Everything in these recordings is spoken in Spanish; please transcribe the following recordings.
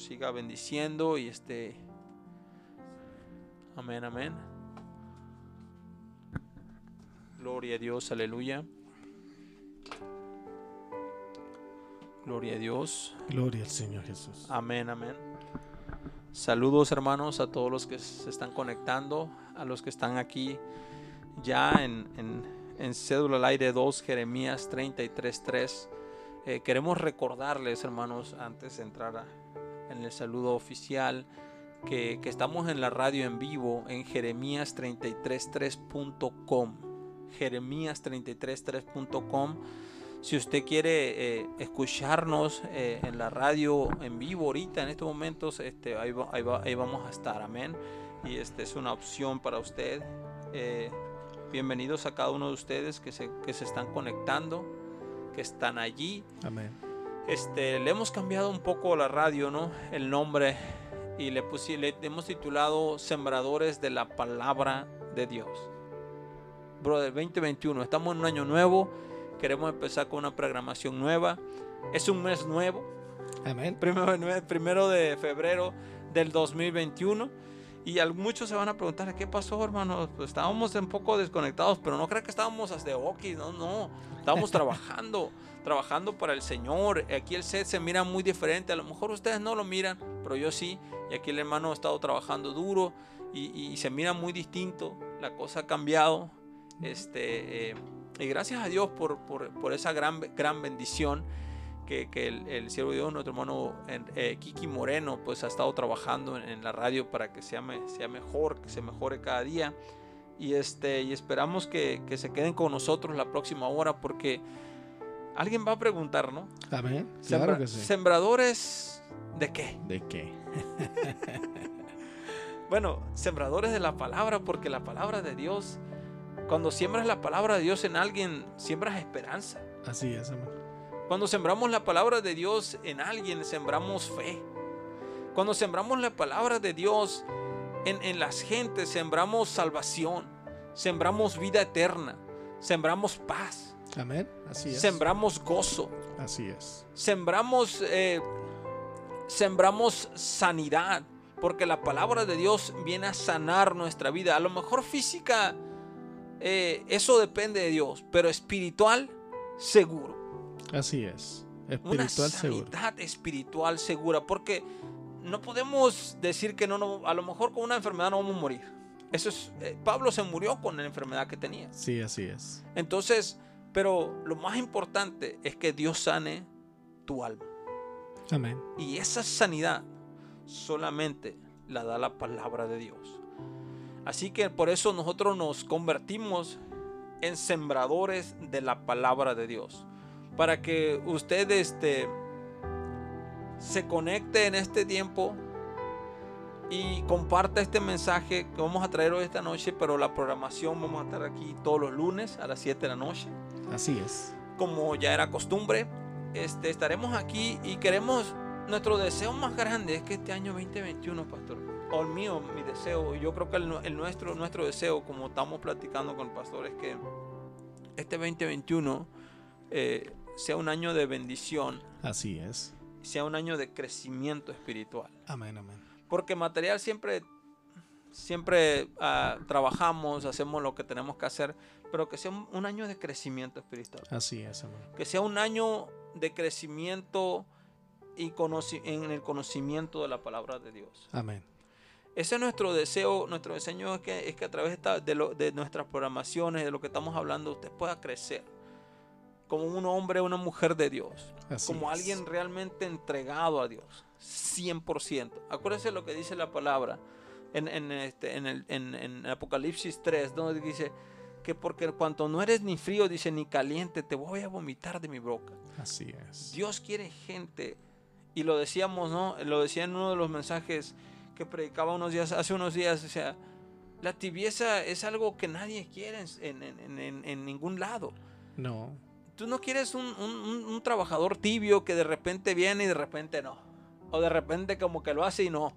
Siga bendiciendo y este... Amén, amén. Gloria a Dios, aleluya. Gloria a Dios. Gloria al Señor Jesús. Amén, amén. Saludos hermanos a todos los que se están conectando, a los que están aquí ya en, en, en Cédula al Aire 2, Jeremías 33.3. Eh, queremos recordarles hermanos, antes de entrar a- en el saludo oficial, que, estamos en la radio en vivo en jeremías333.com. Jeremías333.com. Si usted quiere eh, escucharnos eh, en la radio en vivo ahorita, en estos momentos, este, ahí, va- ahí va- ahí vamos a estar, amén. Y este es una opción para usted. Eh, bienvenidos a cada uno de ustedes que se, que se están conectando, que están allí. Amén. Este, le hemos cambiado un poco la radio, ¿no? El nombre y le, pusi- le hemos titulado Sembradores de la Palabra de Dios. Brother, 2021, estamos en un año nuevo, queremos empezar con una programación nueva. Es un mes nuevo, Amén. primero, de- primero de febrero del 2021. Y muchos se van a preguntar, ¿qué pasó, hermano? Pues estábamos un poco desconectados, pero no creo que estábamos hasta de hockey, no, no. Estábamos trabajando, trabajando para el Señor. Aquí el set se mira muy diferente. A lo mejor ustedes no lo miran, pero yo sí. Y aquí el hermano ha estado trabajando duro y, y se mira muy distinto. La cosa ha cambiado. Este, eh, y gracias a Dios por, por- por esa gran, gran bendición que, que el, el siervo de Dios, nuestro hermano eh, Kiki Moreno, pues ha estado trabajando en, en la radio para que sea, sea mejor, que se mejore cada día. Y, este, y esperamos que, que se queden con nosotros la próxima hora porque alguien va a preguntar, ¿no? Amén. Sembra- Claro que sí. ¿Sembradores de qué? ¿De qué? Bueno, sembradores de la palabra, porque la palabra de Dios, cuando siembras la palabra de Dios en alguien, siembras esperanza. Así es, amén. Cuando sembramos la palabra de Dios en alguien, sembramos fe. Cuando sembramos la palabra de Dios en, en las gentes, sembramos salvación, sembramos vida eterna, sembramos paz, Amén. Así es. sembramos gozo, Así es. sembramos, eh, sembramos sanidad, porque la palabra de Dios viene a sanar nuestra vida. A lo mejor física, eh, eso depende de Dios, pero espiritual, seguro. Así es. Una Espiritual seguro. sanidad espiritual segura, porque no podemos decir que no, no, a lo mejor con una enfermedad no vamos a morir. Eso es, eh, Pablo se murió con la enfermedad que tenía. Sí, así es. Entonces, pero lo más importante es que Dios sane tu alma. Amén. Y esa sanidad solamente la da la palabra de Dios. Así que por eso nosotros nos convertimos en sembradores de la palabra de Dios. Para que usted este, se conecte en este tiempo y comparta este mensaje que vamos a traer hoy esta noche, pero la programación vamos a estar aquí todos los lunes a las 7 de la noche Así es. como ya era costumbre, este, estaremos aquí y queremos, nuestro deseo más grande es que este año 2021, pastor, o el mío, mi deseo, yo creo que el, nu- el nuestro, nuestro deseo, como estamos platicando con el pastor, es que este 2021 eh, sea un año de bendición, Así es. sea un año de crecimiento espiritual. Amén, amén. Porque material siempre, siempre ah, trabajamos, hacemos lo que tenemos que hacer, pero que sea un- un año de crecimiento espiritual. Así es, amén. que sea un año de crecimiento y en el conocimiento de la palabra de Dios. Amén. Ese es nuestro deseo, nuestro deseo es que, es que a través de, lo- de nuestras programaciones, de lo que estamos hablando, usted pueda crecer como un hombre o una mujer de Dios, Así como es. alguien realmente entregado a Dios, 100%. Acuérdese lo que dice la palabra en, en este, en, el, en, en Apocalipsis 3, donde dice que porque cuanto no eres ni frío, dice, ni caliente, te voy a vomitar de mi boca. Así es. Dios quiere gente, y lo decíamos, ¿no? Lo decía en uno de los mensajes que predicaba unos días, hace unos días, o sea, la tibieza es algo que nadie quiere en, en- en- en- en ningún lado. No. Tú no quieres un, un- un- un trabajador tibio que de repente viene y de repente no. O de repente como que lo hace y no.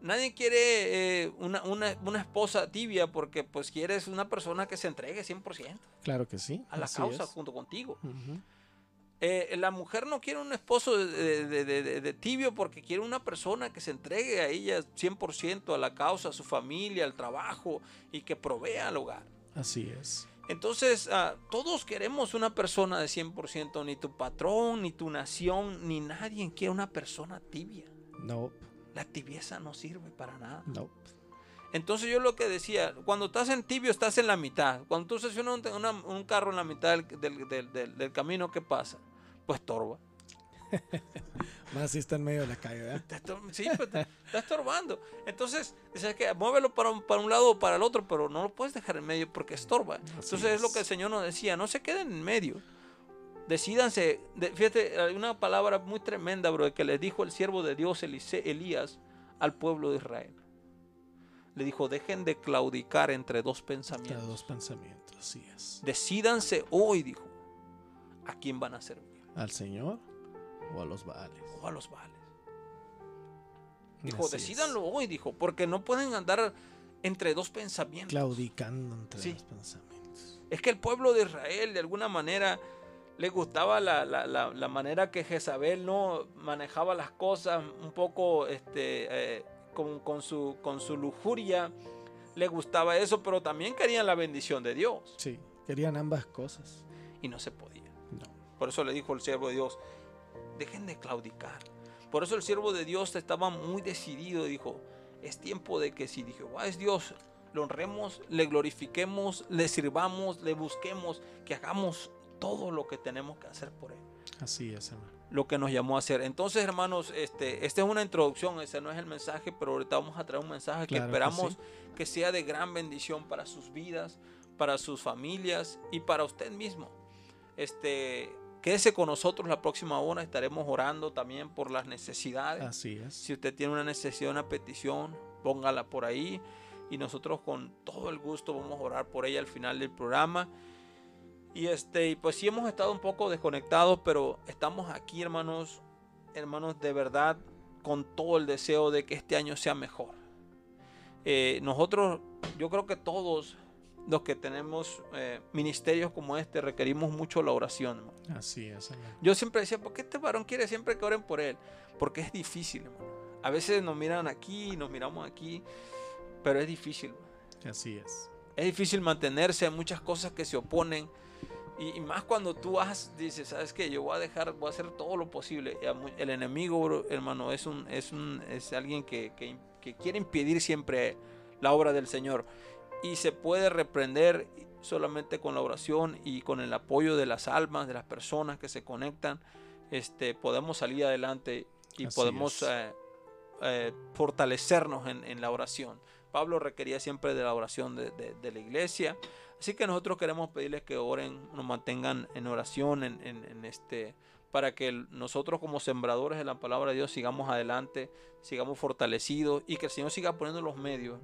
Nadie quiere eh, una, una- una esposa tibia porque pues quieres una persona que se entregue 100% Claro que sí. a la causa es. junto contigo. Eh, la mujer no quiere un esposo de, de- de- de- de tibio porque quiere una persona que se entregue a ella 100% a la causa, a su familia, al trabajo y que provea al hogar. Así es. Entonces, ah, todos queremos una persona de 100%, ni tu patrón, ni tu nación, ni nadie quiere una persona tibia. Nope. La tibieza no sirve para nada. Nope. Entonces yo lo que decía, cuando estás en tibio estás en la mitad. Cuando tú estacionas un, una- un carro en la mitad del, del- del- del- del camino, ¿qué pasa? Pues torba. Más si está en medio de la calle, ¿verdad? Sí, pues, te- está estorbando. Entonces, dices que muévelo para un, para un lado o para el otro, pero no lo puedes dejar en medio porque estorba. Entonces es. lo que el Señor nos decía, no se queden en medio. Decídanse, de- fíjate, hay una palabra muy tremenda, bro, que le dijo el siervo de Dios, Elise- Elías, al pueblo de Israel. Le dijo, dejen de claudicar entre dos Entre pensamientos. dos pensamientos, así es. Decídanse hoy, dijo, a quién van a servir. ¿Al Señor o a los Baales? O a los vales. Dijo, Así es. decídanlo hoy, dijo, porque no pueden andar entre dos pensamientos. Claudicando entre Sí. dos pensamientos. Es que el pueblo de Israel, de alguna manera, le gustaba la, la- la- la manera que Jezabel no manejaba las cosas un poco este, eh, con, con su, con su lujuria. Le gustaba eso, pero también querían la bendición de Dios Sí, querían ambas cosas. y no se podía. No. Por eso le dijo el siervo de Dios, dejen de claudicar. Por eso el siervo de Dios estaba muy decidido y dijo, es tiempo de que si dijo, "Ah, es Dios, lo honremos, le glorifiquemos, le sirvamos, le busquemos, que hagamos todo lo que tenemos que hacer por él. Así es, hermano. Lo que nos llamó a hacer. Entonces, hermanos, este, esta es una introducción, ese no es el mensaje, pero ahorita vamos a traer un mensaje que Claro que esperamos sí. que sea de gran bendición para sus vidas, para sus familias y para usted mismo. Este, quédese con nosotros la próxima hora, estaremos orando también por las necesidades. Así es. Si usted tiene una necesidad, una petición, póngala por ahí y nosotros con todo el gusto vamos a orar por ella al final del programa. Y este, pues sí hemos estado un poco desconectados, pero estamos aquí, hermanos, hermanos, de verdad, con todo el deseo de que este año sea mejor. Eh, nosotros, yo creo que todos los que tenemos eh, ministerios como este requerimos mucho la oración. hermano. Así es, hermano. Yo siempre decía, ¿por qué este varón quiere siempre que oren por él? Porque es difícil, hermano. A veces nos miran aquí, nos miramos aquí, pero es difícil. Así es. Es difícil mantenerse, hay muchas cosas que se oponen. Y, y más cuando tú has, dices, ¿sabes qué? Yo voy a dejar, voy a hacer todo lo posible. El enemigo, hermano, es, un, es, un, es alguien que, que, que quiere impedir siempre la obra del Señor. Y se puede reprender solamente con la oración y con el apoyo de las almas, de las personas que se conectan. Este, podemos salir adelante y Así podemos eh, eh, fortalecernos en, en la oración. Pablo requería siempre de la oración de, de- de la iglesia. Así que nosotros queremos pedirles que oren, nos mantengan en oración, en, en- en este, para que nosotros como sembradores de la palabra de Dios sigamos adelante, sigamos fortalecidos y que el Señor siga poniendo los medios.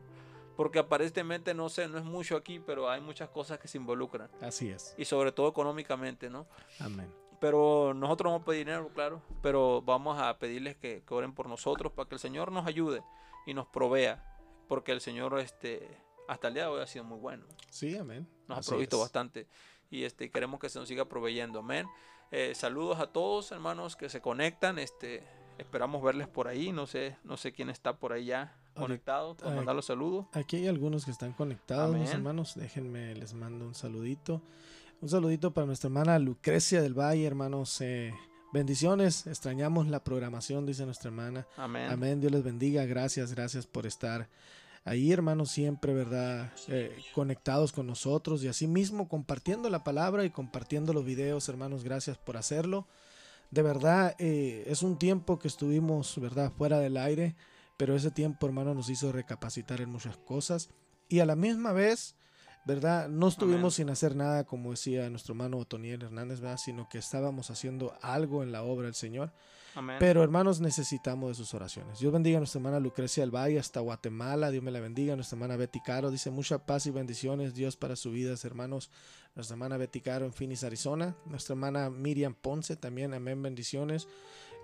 Porque aparentemente no sé, no es mucho aquí, pero hay muchas cosas que se involucran. Así es. Y sobre todo económicamente, ¿no? Amén. Pero nosotros no vamos a pedir dinero, claro. Pero vamos a pedirles que, que oren por nosotros para que el Señor nos ayude y nos provea. Porque el Señor, este, hasta el día de hoy ha sido muy bueno. Sí, amén. Nos Así ha provisto es. bastante. Y este, queremos que se nos siga proveyendo. Amén. Eh, saludos a todos, hermanos, que se conectan. Este, esperamos verles por ahí. No sé, no sé quién está por ahí ya Ahorita- conectado. Para ay. mandar los saludos. Aquí hay algunos que están conectados, mis hermanos. Déjenme, les mando un saludito. Un saludito para nuestra hermana Lucrecia del Valle, hermanos. eh, bendiciones. Extrañamos la programación, dice nuestra hermana. Amén. Amén. Dios les bendiga. Gracias, gracias por estar ahí, hermanos, siempre, ¿verdad? Eh, conectados con nosotros y así mismo compartiendo la palabra y compartiendo los videos, hermanos. Gracias por hacerlo. De verdad, eh, es un tiempo que estuvimos, ¿verdad?, fuera del aire, pero ese tiempo, hermano, nos hizo recapacitar en muchas cosas y a la misma vez, ¿verdad? No estuvimos Amén. sin hacer nada, como decía nuestro hermano Otoniel Hernández, ¿verdad? Sino que estábamos haciendo algo en la obra del Señor. Amén. Pero hermanos, necesitamos de sus oraciones. Dios bendiga a nuestra hermana Lucrecia del Valle hasta Guatemala. Dios me la bendiga. Nuestra hermana Betty Caro dice mucha paz y bendiciones. Dios para sus vidas, hermanos. Nuestra hermana Betty Caro en Phoenix, Arizona. Nuestra hermana Miriam Ponce también. Amén, bendiciones.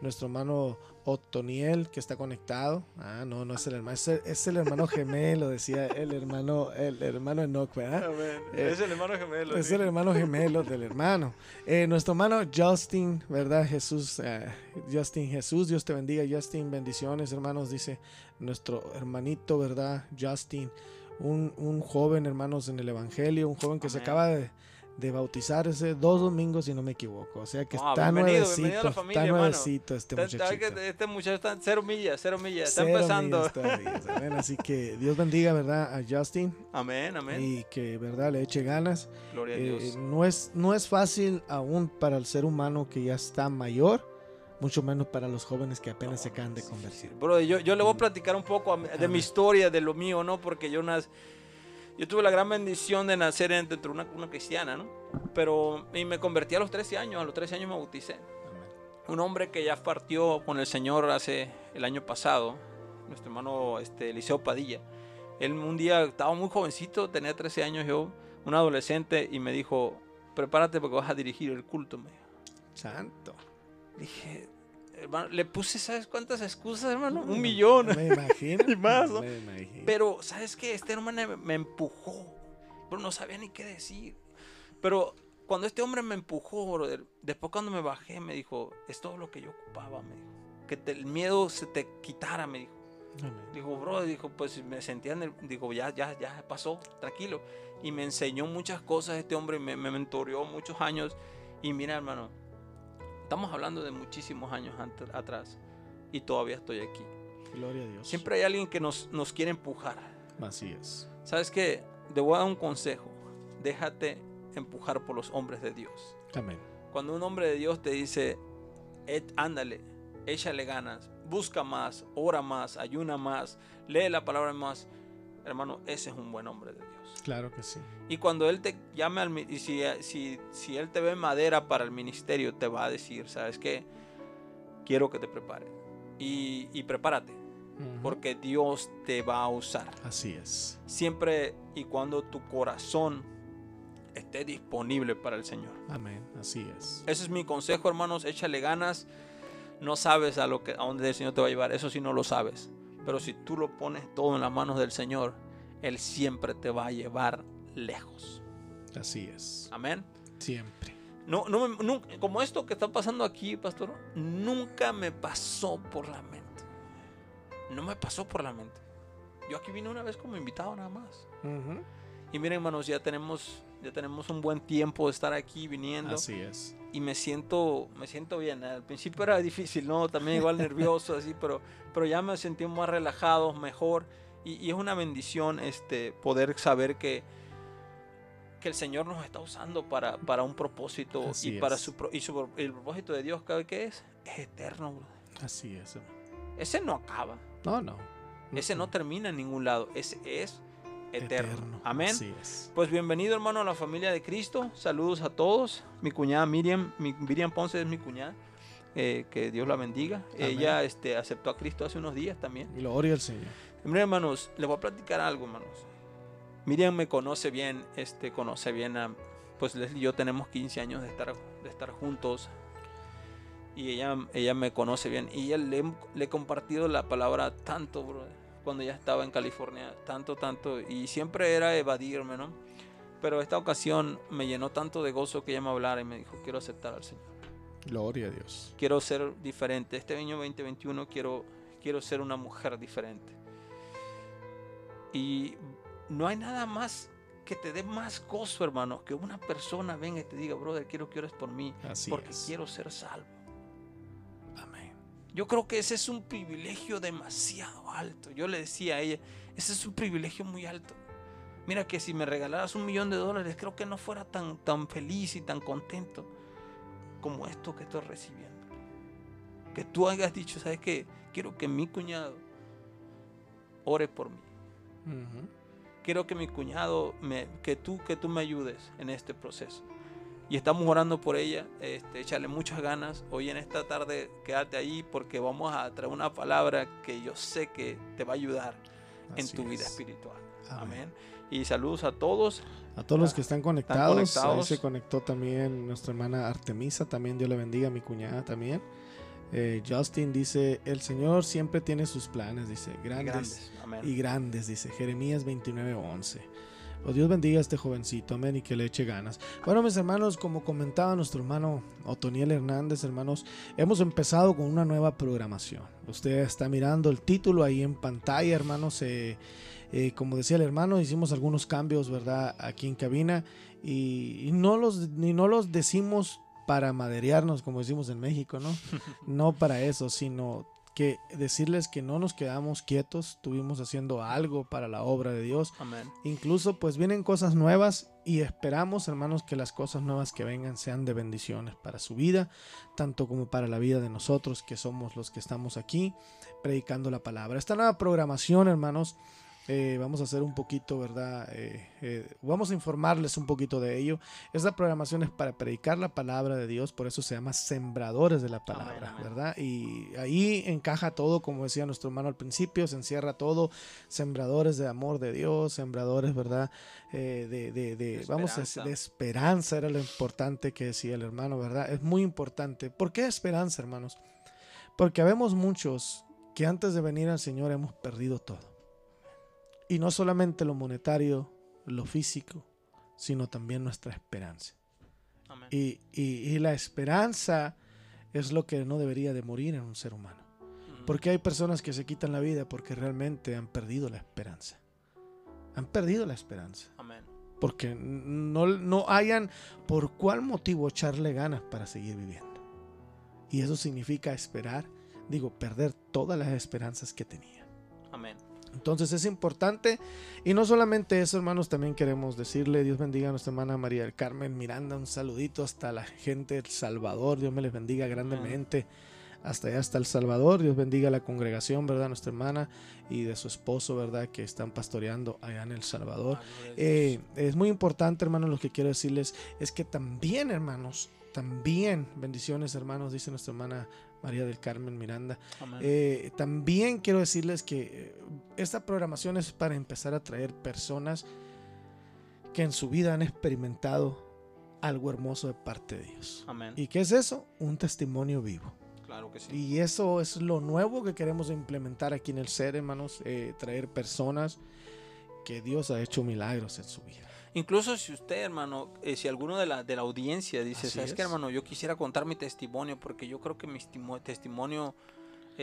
Nuestro hermano Otoniel que está conectado. Ah, no, no es el hermano, es el, es el hermano gemelo, decía el hermano, el hermano Enoch, ¿verdad? Eh, es el hermano gemelo. Es sí. el hermano gemelo del hermano. Eh, nuestro hermano Justin, ¿verdad? Jesús, eh, Justin Jesús, Dios te bendiga, Justin, bendiciones, hermanos, dice nuestro hermanito, ¿verdad? Justin, un, un joven, hermanos, en el Evangelio, un joven que se acaba de, de bautizarse dos domingos, si no me equivoco. O sea que Ah, está bienvenido, nuevecito, bienvenido a la familia, está nuevecito este muchachito. Este muchacho está cero millas, cero millas. Está Cero empezando. millas. Así que Dios bendiga, ¿verdad? A Justin Amén, amén. y que, ¿verdad? Le eche ganas. Gloria a Eh, Dios. no, es, no es fácil aún para el ser humano que ya está mayor, mucho menos para los jóvenes que apenas se acaban de convertir. Bro, yo, yo le voy a platicar un poco a de Amén. mi historia, de lo mío, ¿no? Porque yo nací, yo tuve la gran bendición de nacer en- dentro de una, una cristiana, ¿no? Pero y me convertí a los 13 años, a los 13 años me bauticé. Un hombre que ya partió con el Señor hace el año pasado, nuestro hermano este, Eliseo Padilla. Él un día estaba muy jovencito, tenía 13 años yo, un adolescente, y me dijo, prepárate porque vas a dirigir el culto. Me dijo. Santo. Dije, hermano, le puse, ¿sabes cuántas excusas, hermano? Un millón. Me imagino. Y más, ¿no? Me imagino. Pero, ¿sabes qué? Este hermano me, me empujó. Pero no sabía ni qué decir. Pero cuando este hombre me empujó, brother, después cuando me bajé, me dijo, es todo lo que yo ocupaba, me dijo. Que te- el miedo se te quitara, me dijo. Amén. Dijo, bro, dijo, pues me sentía en el, digo, ya, ya, ya pasó, tranquilo. Y me enseñó muchas cosas este hombre, me, me mentoreó muchos años. Y mira, hermano, estamos hablando de muchísimos años ante- atrás. Y todavía estoy aquí. Gloria a Dios. Siempre hay alguien que nos, nos quiere empujar. Así es. ¿Sabes qué? Te voy a dar un consejo. Déjate empujar por los hombres de Dios. Amén. Cuando un hombre de Dios te dice, "Et- ándale, échale ganas, busca más, ora más, ayuna más, lee la palabra más, hermano, ese es un buen hombre de Dios. Claro que sí. Y cuando Él te llame al y si, si, si Él te ve madera para el ministerio, te va a decir, ¿sabes qué? Quiero que te prepares. Y, y prepárate, porque Dios te va a usar. Así es. Siempre y cuando tu corazón esté disponible para el Señor. Amén. Así es. Ese es mi consejo, hermanos. Échale ganas. No sabes a lo que a dónde el Señor te va a llevar. Eso sí no lo sabes. Pero si tú lo pones todo en las manos del Señor, Él siempre te va a llevar lejos. Así es. Amén. Siempre. No, no, como esto que está pasando aquí, pastor, nunca me pasó por la mente. No me pasó por la mente. Yo aquí vine una vez como invitado nada más. Y miren, hermanos, ya tenemos, ya tenemos un buen tiempo de estar aquí viniendo. Así es. y me siento, me siento bien. Al principio era difícil, ¿no? También igual nervioso, así, pero, pero ya me sentí más relajado, mejor. Y, y es una bendición este, poder saber que, que el Señor nos está usando para, para un propósito Así y para es. su, y su- el propósito de Dios, ¿sabe qué es? Es eterno, brother. Así es. Ese no acaba, No, no. ese no termina en ningún lado, ese es eterno. Amén. Así es. Pues bienvenido hermano a la familia de Cristo. Saludos a todos. Mi cuñada Miriam, mi- Miriam Ponce es mi cuñada. Eh, que Dios la bendiga. Amén. Ella este, aceptó a Cristo hace unos días también. Gloria al Señor. Miren, hermanos, les voy a platicar algo, hermanos. Miriam me conoce bien, este, conoce bien a, pues Leslie y yo tenemos 15 años de estar, de estar juntos. Y ella, ella me conoce bien. Y ella le, le he compartido la palabra tanto, brother, cuando ya estaba en California. Tanto, tanto. Y siempre era evadirme, ¿no? Pero esta ocasión me llenó tanto de gozo que ella me hablara y me dijo, quiero aceptar al Señor. Gloria a Dios. Quiero ser diferente. Este año 2021 quiero, quiero ser una mujer diferente. Y no hay nada más que te dé más gozo, hermano, que una persona venga y te diga, brother, quiero que ores por mí, Así porque es. quiero ser salvo. Yo creo que ese es un privilegio demasiado alto. Yo le decía a ella, ese es un privilegio muy alto. Mira que si me regalaras un millón de dólares, creo que no fuera tan, tan feliz y tan contento como esto que estoy recibiendo. Que tú hayas dicho, ¿sabes qué? Quiero que mi cuñado ore por mí. Quiero que mi cuñado, me, que tú, que tú me ayudes en este proceso. Y estamos orando por ella, este, échale muchas ganas. Hoy en esta tarde quédate ahí porque vamos a traer una palabra que yo sé que te va a ayudar en Así tu vida es. espiritual. Amén. Amén. Y saludos a todos. A todos los que están conectados, conectados. ahí se conectó también nuestra hermana Artemisa, también Dios le bendiga, mi cuñada también. Eh, Justin dice, el Señor siempre tiene sus planes, dice, grandes, Grandes. Y grandes, dice Jeremías 29:11. Oh, Dios bendiga a este jovencito, amén, y que le eche ganas. Bueno, mis hermanos, como comentaba nuestro hermano Otoniel Hernández, hermanos, hemos empezado con una nueva programación. Usted está mirando el título ahí en pantalla, hermanos. eh, eh, como decía el hermano, hicimos algunos cambios, ¿verdad? Aquí en cabina y, y no los, ni no los decimos para maderearnos, como decimos en México, ¿no? no para eso, sino que decirles que no nos quedamos quietos, estuvimos haciendo algo para la obra de Dios. Amén. Incluso pues vienen cosas nuevas y esperamos hermanos que las cosas nuevas que vengan sean de bendiciones para su vida, tanto como para la vida de nosotros que somos los que estamos aquí predicando la palabra. Esta nueva programación hermanos, eh, vamos a hacer un poquito, ¿verdad? Eh, eh, vamos a informarles un poquito de ello. Esta programación es para predicar la palabra de Dios, por eso se llama Sembradores de la Palabra. ¿verdad? Y ahí encaja todo, como decía nuestro hermano al principio, se encierra todo, sembradores de amor de Dios, sembradores, ¿verdad? De, de, de- De vamos a de esperanza, era lo importante que decía el hermano, ¿verdad? Es muy importante. ¿Por qué esperanza, hermanos? Porque habemos muchos que antes de venir al Señor hemos perdido todo. Y no solamente lo monetario, lo físico, sino también nuestra esperanza. Amén. Y, y- y la esperanza es lo que no debería de morir en un ser humano. Ujú. Porque hay personas que se quitan la vida porque realmente han perdido la esperanza. Han perdido la esperanza. Amén. Porque no, no hayan por cuál motivo echarle ganas para seguir viviendo. Y eso significa esperar, digo, perder todas las esperanzas que tenía. Amén. Entonces es importante. Y no solamente eso, hermanos, también queremos decirle, Dios bendiga a nuestra hermana María del Carmen Miranda, un saludito hasta la gente del Salvador, Dios me les bendiga grandemente. Hasta allá, hasta El Salvador, Dios bendiga a la congregación, ¿verdad? Nuestra hermana y de su esposo, ¿verdad? Que están pastoreando allá en El Salvador. Ah. Eh, es muy importante, hermanos, lo que quiero decirles es que también, hermanos, también, bendiciones, hermanos, dice nuestra hermana María del Carmen Miranda. Eh, también quiero decirles que esta programación es para empezar a traer personas que en su vida han experimentado algo hermoso de parte de Dios. Amén. ¿Y qué es eso? Un testimonio vivo. claro que sí. Y eso es lo nuevo que queremos implementar aquí en el ser, hermanos, eh, traer personas que Dios ha hecho milagros en su vida. Incluso si usted, hermano, eh, si alguno de la, de la audiencia dice, Así ¿sabes qué, es. hermano? Yo quisiera contar mi testimonio porque yo creo que mi estimo- testimonio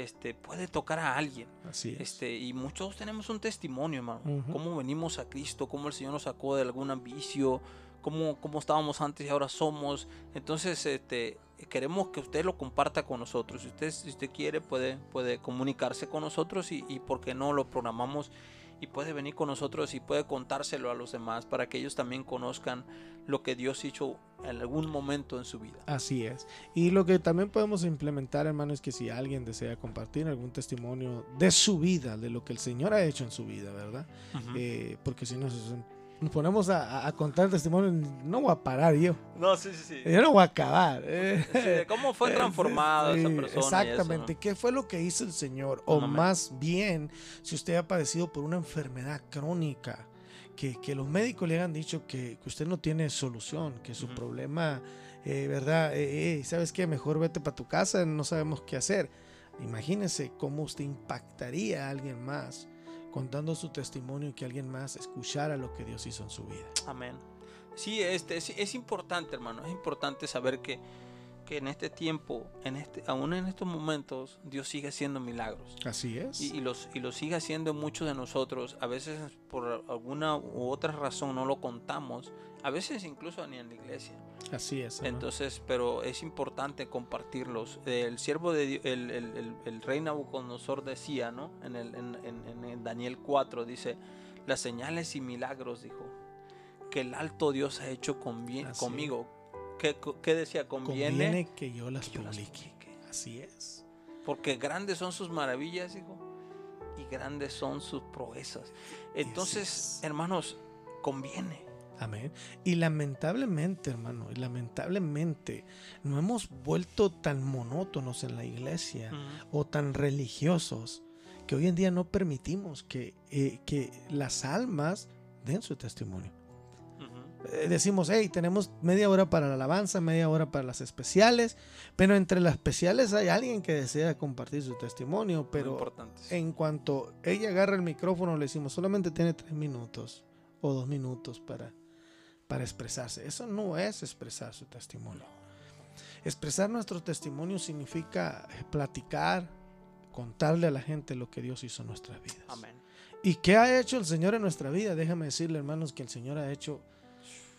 este, puede tocar a alguien. Así es. Este, y muchos tenemos un testimonio, hermano. Cómo venimos a Cristo, cómo el Señor nos sacó de algún vicio, cómo, cómo estábamos antes y ahora somos. Entonces, este, queremos que usted lo comparta con nosotros. Si usted, si usted quiere, puede, puede comunicarse con nosotros y, y por qué no lo programamos y puede venir con nosotros y puede contárselo a los demás para que ellos también conozcan lo que Dios hizo en algún momento en su vida. Así es. Y lo que también podemos implementar, hermano, es que si alguien desea compartir algún testimonio de su vida, de lo que el Señor ha hecho en su vida, ¿verdad? Eh, porque si nos, nos ponemos a, contar testimonio, no voy a parar yo. no, sí, sí, sí. Yo no voy a acabar. eh. Sí, ¿Cómo fue transformado Sí, esa persona? eso, Exactamente. ¿no? ¿Qué fue lo que hizo el Señor? O más bien, si usted ha padecido por una enfermedad crónica, que, que los médicos le han dicho que, que usted no tiene solución, que su problema, eh, ¿verdad? Eh, eh, ¿Sabes qué? Mejor vete para tu casa, no sabemos qué hacer. Imagínese cómo usted impactaría a alguien más contando su testimonio y que alguien más escuchara lo que Dios hizo en su vida. Amén. Sí, este, es, es importante, hermano. Es importante saber que, que en este tiempo, en este, aún en estos momentos, Dios sigue haciendo milagros. Así es. Y, y los, y lo sigue haciendo en muchos de nosotros. A veces por alguna u otra razón no lo contamos. A veces incluso ni en la iglesia. Así es. Entonces, pero es importante compartirlos. El siervo de Dios, el, el, el, el rey Nabucodonosor decía, ¿no? En, el, en, en- en el Daniel 4 dice, las señales y milagros, dijo, que el alto Dios ha hecho convie- Así conmigo. ¿Qué, qué decía? Conviene, Conviene que yo las que yo las publique. Así es. Porque grandes son sus maravillas, hijo, y grandes son sus proezas. Entonces, es. hermanos, conviene. Amén. Y lamentablemente, hermano, y lamentablemente no hemos vuelto tan monótonos en la iglesia o tan religiosos que hoy en día no permitimos que, eh, que las almas den su testimonio. Eh, decimos, hey, tenemos media hora para la alabanza, media hora para las especiales, pero entre las especiales hay alguien que desea compartir su testimonio, pero en cuanto ella agarra el micrófono le decimos, solamente tiene tres minutos o dos minutos para, para expresarse. Eso no es expresar su testimonio. Expresar nuestro testimonio significa platicar, contarle a la gente lo que Dios hizo en nuestras vidas. Amén. ¿Y qué ha hecho el Señor en nuestra vida? Déjame decirle, hermanos, que el Señor ha hecho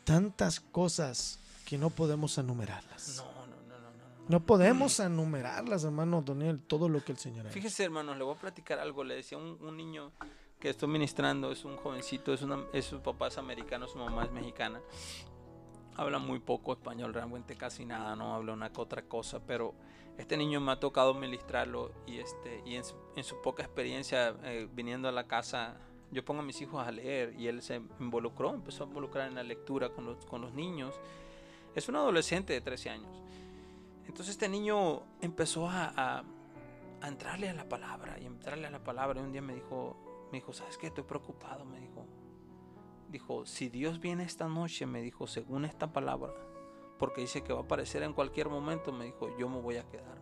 tantas cosas que no podemos enumerarlas. No, no, no, no. No, no podemos enumerarlas, hermano Daniel, todo lo que el Señor ha Fíjese, hermanos, le voy a platicar algo. Le decía un, un niño que estoy ministrando, es un jovencito, es, una, es su papá es americano, su mamá es mexicana. Habla muy poco español, realmente casi nada, no habla una otra cosa, pero este niño me ha tocado ministrarlo y, este, y en, su, en su poca experiencia eh, viniendo a la casa yo pongo a mis hijos a leer y él se involucró, empezó a involucrar en la lectura con los, con los niños. Es un adolescente de 13 años. Entonces este niño empezó a, a, a, entrarle a la palabra y entrarle a la palabra. Y un día me dijo, me dijo, ¿sabes qué? Estoy preocupado, me dijo. Dijo, si Dios viene esta noche, me dijo, según esta palabra, porque dice que va a aparecer en cualquier momento, me dijo, yo me voy a quedar.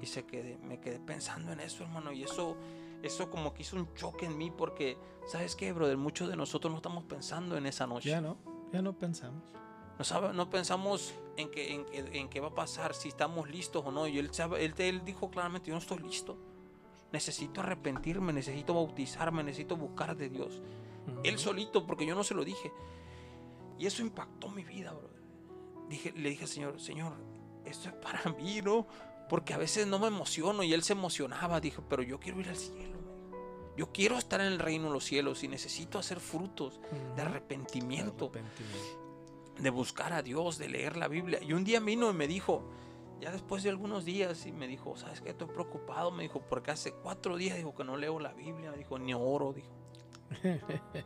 Y se quedé, me quedé pensando en eso, hermano, y eso eso como que hizo un choque en mí porque, ¿sabes qué, brother? Muchos de nosotros no estamos pensando en esa noche. Ya no, ya no pensamos. No, sabe, no pensamos en qué en, en qué va a pasar, si estamos listos o no. Y él, él, él dijo claramente, yo no estoy listo. Necesito arrepentirme, necesito bautizarme, necesito buscar de Dios. Él solito, porque yo no se lo dije. Y eso impactó mi vida, brother. Dije, le dije al Señor, Señor, esto es para mí, ¿no? Porque a veces no me emociono y él se emocionaba. Dije, pero yo quiero ir al cielo. Yo quiero estar en el reino de los cielos y necesito hacer frutos de arrepentimiento, de buscar a Dios, de leer la Biblia. Y un día vino y me dijo, ya después de algunos días, y me dijo, ¿sabes qué? Estoy preocupado. Me dijo, porque hace cuatro días dijo que no leo la Biblia. Me dijo, ni oro, dijo.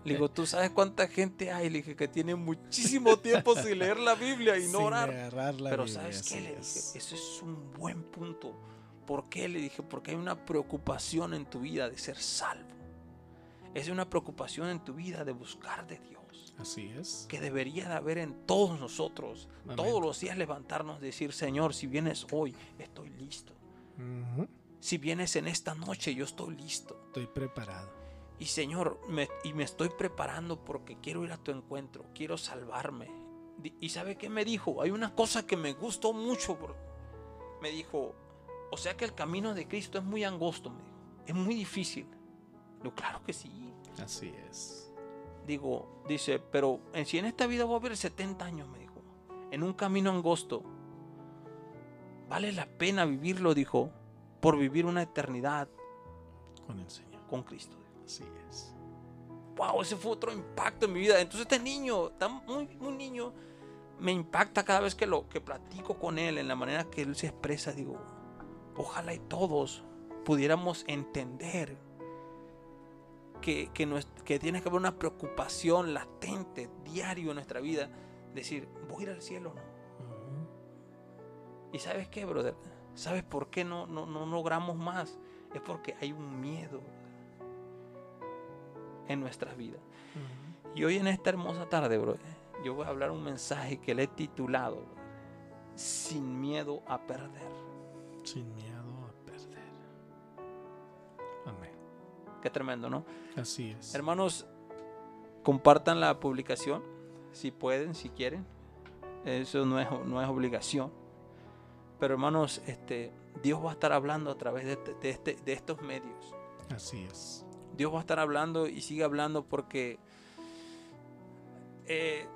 Le digo, ¿tú sabes cuánta gente hay? Le dije que tiene muchísimo tiempo sin leer la Biblia y no orar. Pero ¿sabes qué? Le dije, eso es un buen punto. ¿Por qué? Le dije, porque hay una preocupación en tu vida de ser salvo. Es una preocupación en tu vida de buscar de Dios. Así es. Que debería de haber en todos nosotros. Todos los días levantarnos y decir, Señor, si vienes hoy, estoy listo. Si vienes en esta noche, yo estoy listo. Estoy preparado. Y Señor, me, y me estoy preparando porque quiero ir a tu encuentro, quiero salvarme. ¿Y sabe qué me dijo? Hay una cosa que me gustó mucho, bro. Me dijo, o sea que el camino de Cristo es muy angosto, me dijo. Es muy difícil. Digo, claro que sí. Así es. Digo, dice, pero en si en esta vida voy a ver 70 años, me dijo. En un camino angosto. Vale la pena vivirlo, dijo, por vivir una eternidad con el Señor. Con Cristo. Así es. Wow, ese fue otro impacto en mi vida. Entonces este niño, tan muy, muy niño, me impacta cada vez que lo que platico con él, en la manera que él se expresa. Digo, ojalá y todos pudiéramos entender que, que, que tiene que haber una preocupación latente, diario en nuestra vida. Decir, voy a ir al cielo o no. ¿Y sabes qué, brother? ¿Sabes por qué no, no, no logramos más? Es porque hay un miedo en nuestras vidas. Y hoy en esta hermosa tarde, bro, yo voy a hablar un mensaje que le he titulado Sin miedo a perder. Sin miedo Qué tremendo, ¿no? Así es. Hermanos, compartan la publicación, si pueden, si quieren. Eso no es, no es obligación. Pero hermanos, este, Dios va a estar hablando a través de, de, este, de estos medios. Así es. Dios va a estar hablando y sigue hablando porque eh,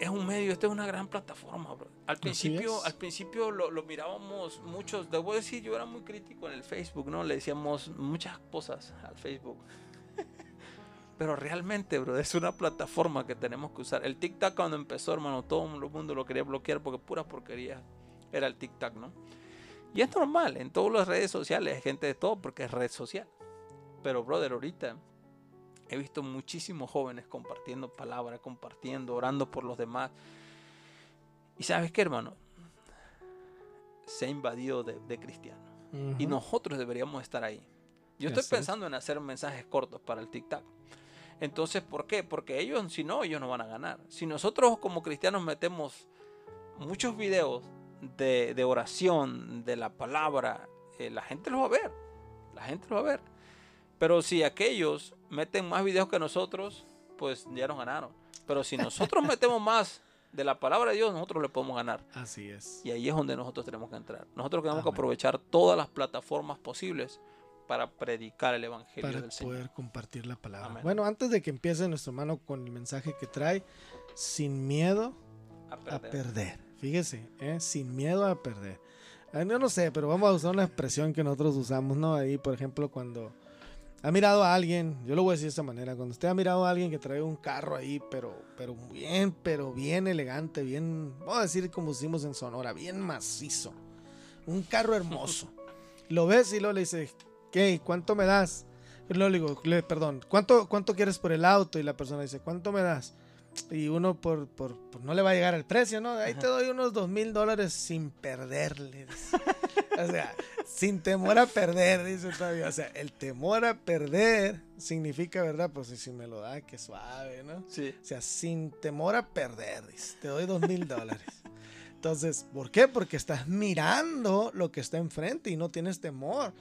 es un medio, esta es una gran plataforma. Al principio, al principio lo, lo, mirábamos muchos, debo decir, yo era muy crítico en el Facebook, ¿no? Le decíamos muchas cosas al Facebook. Pero realmente, bro, es una plataforma que tenemos que usar. El TikTok cuando empezó, hermano, todo el mundo lo quería bloquear porque pura porquería era el TikTok, ¿no? Y es normal, en todas las redes sociales hay gente de todo porque es red social. Pero, brother, ahorita he visto muchísimos jóvenes compartiendo palabras, compartiendo, orando por los demás. Y sabes qué, hermano? Se ha invadido de, cristianos. Y nosotros deberíamos estar ahí. Yo estoy pensando en hacer mensajes cortos para el TikTok. Entonces, ¿por qué? Porque ellos, si no, ellos no van a ganar. Si nosotros como cristianos metemos muchos videos de, de oración, de la palabra, eh, la gente lo va a ver. La gente lo va a ver. Pero si aquellos meten más videos que nosotros, pues ya nos ganaron. Pero si nosotros metemos más de la palabra de Dios, nosotros le podemos ganar. Así es. Y ahí es donde nosotros tenemos que entrar. Nosotros tenemos que Amén. aprovechar todas las plataformas posibles para predicar el Evangelio Para del Señor. poder compartir la palabra. Amén. Bueno, antes de que empiece nuestro hermano con el mensaje que trae, sin miedo A a perder. perder. Fíjese, ¿eh? sin miedo a perder. Ah, Yo no sé, pero vamos a usar una expresión que nosotros usamos, ¿no? Ahí, por ejemplo, cuando ha mirado a alguien, yo lo voy a decir de esta manera, cuando usted ha mirado a alguien que trae un carro ahí, pero, pero bien, pero bien elegante, bien, vamos a decir como decimos en Sonora, bien macizo, un carro hermoso. Lo ves y luego le dices, ¿qué? ¿Cuánto me das? Y luego le digo, le- perdón, ¿cuánto, ¿cuánto quieres por el auto? Y la persona dice, ¿cuánto me das? Y uno por, por, por no le va a llegar el precio, ¿no? Ahí te doy unos dos mil dólares sin perderle. dice. o sea, sin temor a perder, dice todavía. O sea, el temor a perder significa, ¿verdad? Pues si- me lo da, que suave, ¿no? Sí. O sea, sin temor a perder, dice, te doy dos mil dólares. Entonces, ¿por qué? Porque estás mirando lo que está enfrente y no tienes temor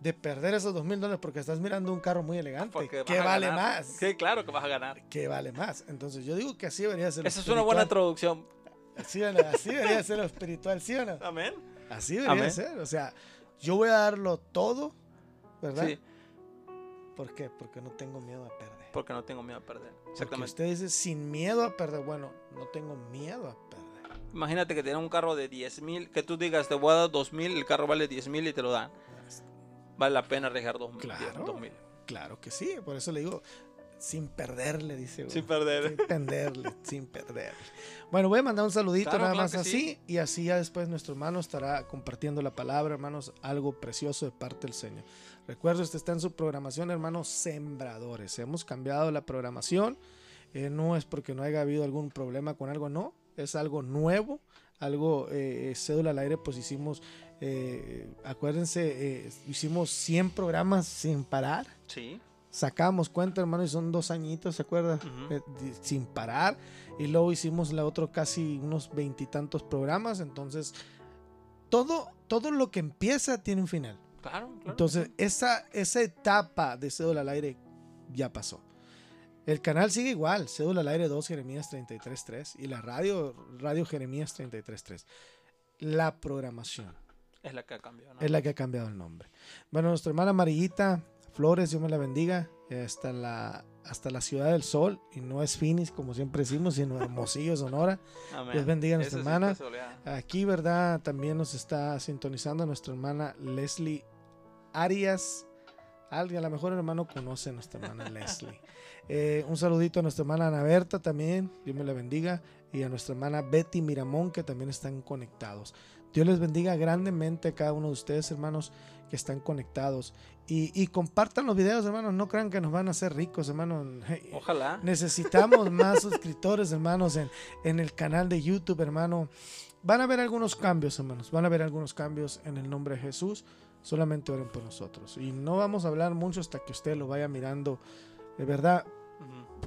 de perder esos dos mil dólares porque estás mirando un carro muy elegante. ¿Qué vale ganar. más? Sí, claro que vas a ganar. ¿Qué vale más? Entonces, yo digo que así debería ser Esa es una buena espiritual. introducción. ¿Sí o no? Así debería ser lo espiritual, ¿sí o no? Amén. Así debería Amén. ser. O sea, yo voy a darlo todo, ¿verdad? Sí, ¿Por qué? Porque no tengo miedo a perder. porque no tengo miedo a perder. Porque Exactamente. usted dice sin miedo a perder. Bueno, no tengo miedo a perder. Imagínate que tienes un carro de 10 mil, que tú digas, te voy a dar 2 mil, el carro vale 10 mil y te lo dan. Vale la pena arriesgar 2 mil. Claro. Claro que sí, por eso le digo, sin perderle, dice. Sin perder. Sin perderle, sin perderle. Bueno, voy a mandar un saludito Claro, nada claro más así sí. y así ya después nuestro hermano estará compartiendo la palabra, hermanos, algo precioso de parte del Señor. Recuerdo, este está en su programación, hermanos, sembradores. Hemos cambiado la programación. eh, no es porque no haya habido algún problema con algo, no. Es algo nuevo, algo eh, cédula al aire, pues hicimos, eh, acuérdense, eh, hicimos 100 programas sin parar Sí. Sacamos cuenta, hermano, y son dos añitos, ¿se acuerda? Eh, sin parar. Y luego hicimos la otro casi unos veintitantos programas. Entonces, todo, todo lo que empieza tiene un final. Claro, claro. Entonces, esa, esa etapa de Cédula al Aire ya pasó. El canal sigue igual, Cédula al Aire 2, Jeremías 33.3 y la radio, Radio Jeremías 33.3. La programación es la que ha cambiado. ¿no? es la que ha cambiado el nombre. Bueno, nuestra hermana Amarillita Flores, Dios me la bendiga, hasta la, hasta la Ciudad del Sol, y no es Phoenix, como siempre decimos, sino Hermosillo, Sonora. Amén. Dios bendiga a nuestra hermana. Aquí, ¿verdad? También nos está sintonizando nuestra hermana Leslie Arias. Alguien, a lo mejor el hermano conoce a nuestra hermana Leslie. Eh, un saludito a nuestra hermana Ana Berta también, Dios me la bendiga. Y a nuestra hermana Betty Miramón, que también están conectados. Dios les bendiga grandemente a cada uno de ustedes, hermanos, que están conectados. Y, y compartan los videos, hermanos. No crean que nos van a hacer ricos, hermanos. Ojalá. Necesitamos más suscriptores, hermanos, en, en el canal de YouTube, hermano. Van a haber algunos cambios, hermanos. Van a haber algunos cambios en el nombre de Jesús. Solamente oren por nosotros. Y no vamos a hablar mucho hasta que usted lo vaya mirando. De verdad,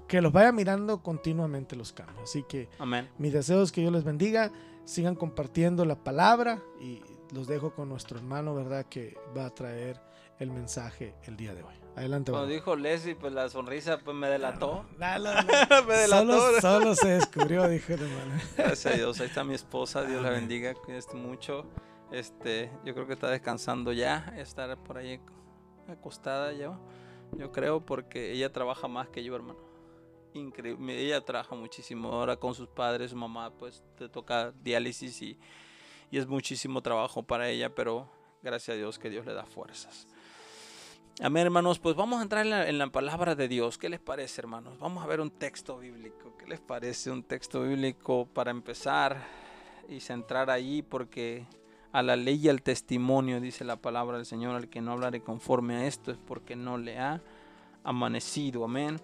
que los vaya mirando continuamente los cambios. Así que Amén. mi deseo es que Dios les bendiga. Sigan compartiendo la palabra. Y los dejo con nuestro hermano, ¿verdad? Que va a traer el mensaje el día de hoy. Adelante, Cuando dijo Leslie, pues la sonrisa pues me delató. No, no, no. me delató. Solo, solo se descubrió, dijo el hermano. Gracias a Dios. Ahí está mi esposa. Dios la bendiga. Cuídate mucho. Este, yo creo que está descansando ya. Estar por ahí acostada yo. Yo creo porque ella trabaja más que yo, hermano. Increíble. Ella trabaja muchísimo. Ahora con sus padres, su mamá, pues te toca diálisis y, y es muchísimo trabajo para ella. Pero gracias a Dios que Dios le da fuerzas. Amén, hermanos. Pues vamos a entrar en la, palabra de Dios. ¿Qué les parece, hermanos? Vamos a ver un texto bíblico. ¿Qué les parece un texto bíblico para empezar y centrar ahí? Porque a la ley y al testimonio, dice la palabra del Señor, al que no hablare conforme a esto es porque no le ha amanecido. Amén.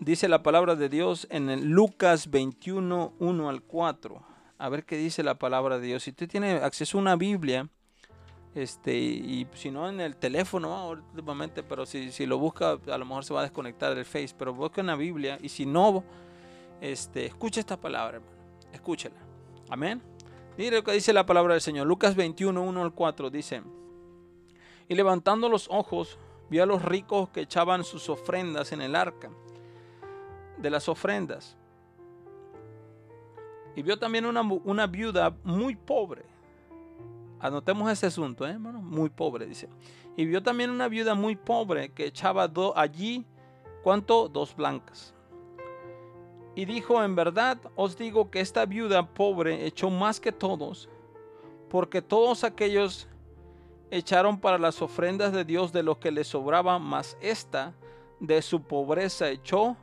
Dice la palabra de Dios en Lucas 21, 1 al 4. A ver qué dice la palabra de Dios. Si usted tiene acceso a una Biblia, Este, y si no en el teléfono últimamente, pero si, si, lo busca, a lo mejor se va a desconectar del Face, pero busca en la Biblia y si no, este, escucha esta palabra, hermano, escúchela. Amén. Mire lo que dice la palabra del Señor. Lucas 21, 1 al 4 dice, y levantando los ojos, vio a los ricos que echaban sus ofrendas en el arca de las ofrendas. Y vio también una, una viuda muy pobre Anotemos ese asunto, ¿eh, hermano. Muy pobre, dice. Y vio también una viuda muy pobre que echaba allí, ¿cuánto? Dos blancas. Y dijo, en verdad os digo que esta viuda pobre echó más que todos, porque todos aquellos echaron para las ofrendas de Dios de lo que le sobraba, más esta de su pobreza echó,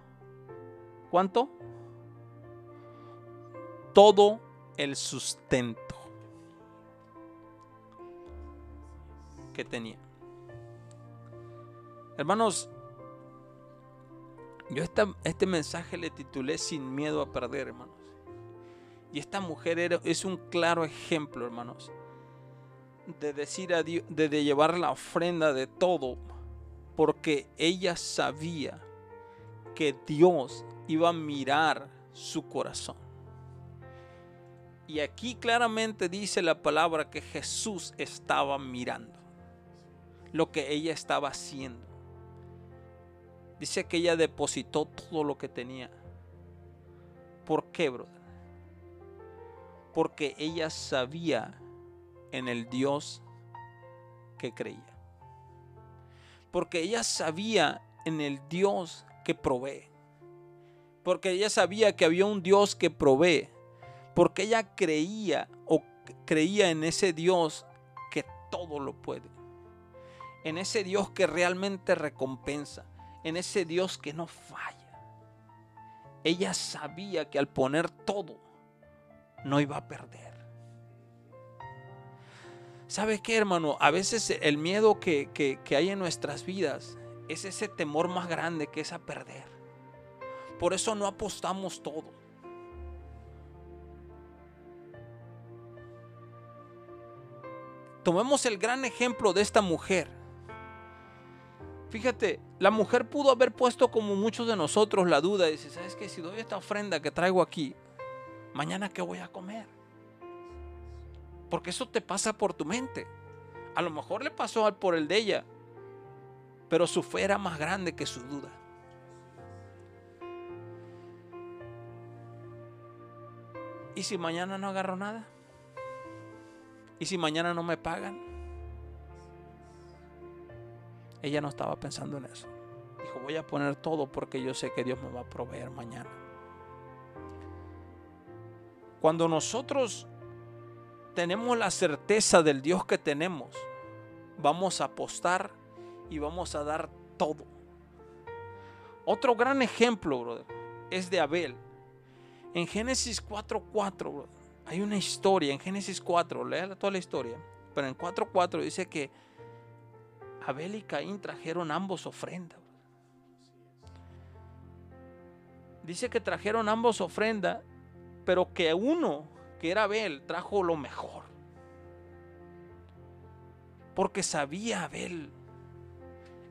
¿cuánto? Todo el sustento. que tenía. Hermanos, yo este mensaje le titulé Sin miedo a perder, hermanos. Y esta mujer era, es un claro ejemplo, hermanos, de decir a Dios, de llevar la ofrenda de todo, porque ella sabía que Dios iba a mirar su corazón. Y aquí claramente dice la palabra que Jesús estaba mirando lo que ella estaba haciendo. Dice que ella depositó todo lo que tenía. ¿Por qué, brother? Porque ella sabía en el Dios que creía. Porque ella sabía en el Dios que provee. Porque ella sabía que había un Dios que provee. Porque ella creía o creía en ese Dios que todo lo puede en ese Dios que realmente recompensa, en ese Dios que no falla. Ella sabía que al poner todo, no iba a perder. ¿Sabes qué, hermano? A veces el miedo que, que hay en nuestras vidas es ese temor más grande que es a perder. Por eso no apostamos todo. Tomemos el gran ejemplo de esta mujer. Fíjate, la mujer pudo haber puesto como muchos de nosotros la duda. Dice, ¿sabes qué? Si doy esta ofrenda que traigo aquí, mañana qué voy a comer. Porque eso te pasa por tu mente. A lo mejor le pasó por el de ella, pero su fe era más grande que su duda. ¿Y si mañana no agarro nada? ¿Y si mañana no me pagan? Ella no estaba pensando en eso. Dijo, voy a poner todo porque yo sé que Dios me va a proveer mañana. Cuando nosotros tenemos la certeza del Dios que tenemos, vamos a apostar y vamos a dar todo. Otro gran ejemplo, brother, es de Abel. En Génesis 4.4, hay una historia, en Génesis 4, lea toda la historia, pero en 4.4 dice que Abel y Caín trajeron ambos ofrendas. Dice que trajeron ambos ofrenda, pero que uno, que era Abel, trajo lo mejor. Porque sabía Abel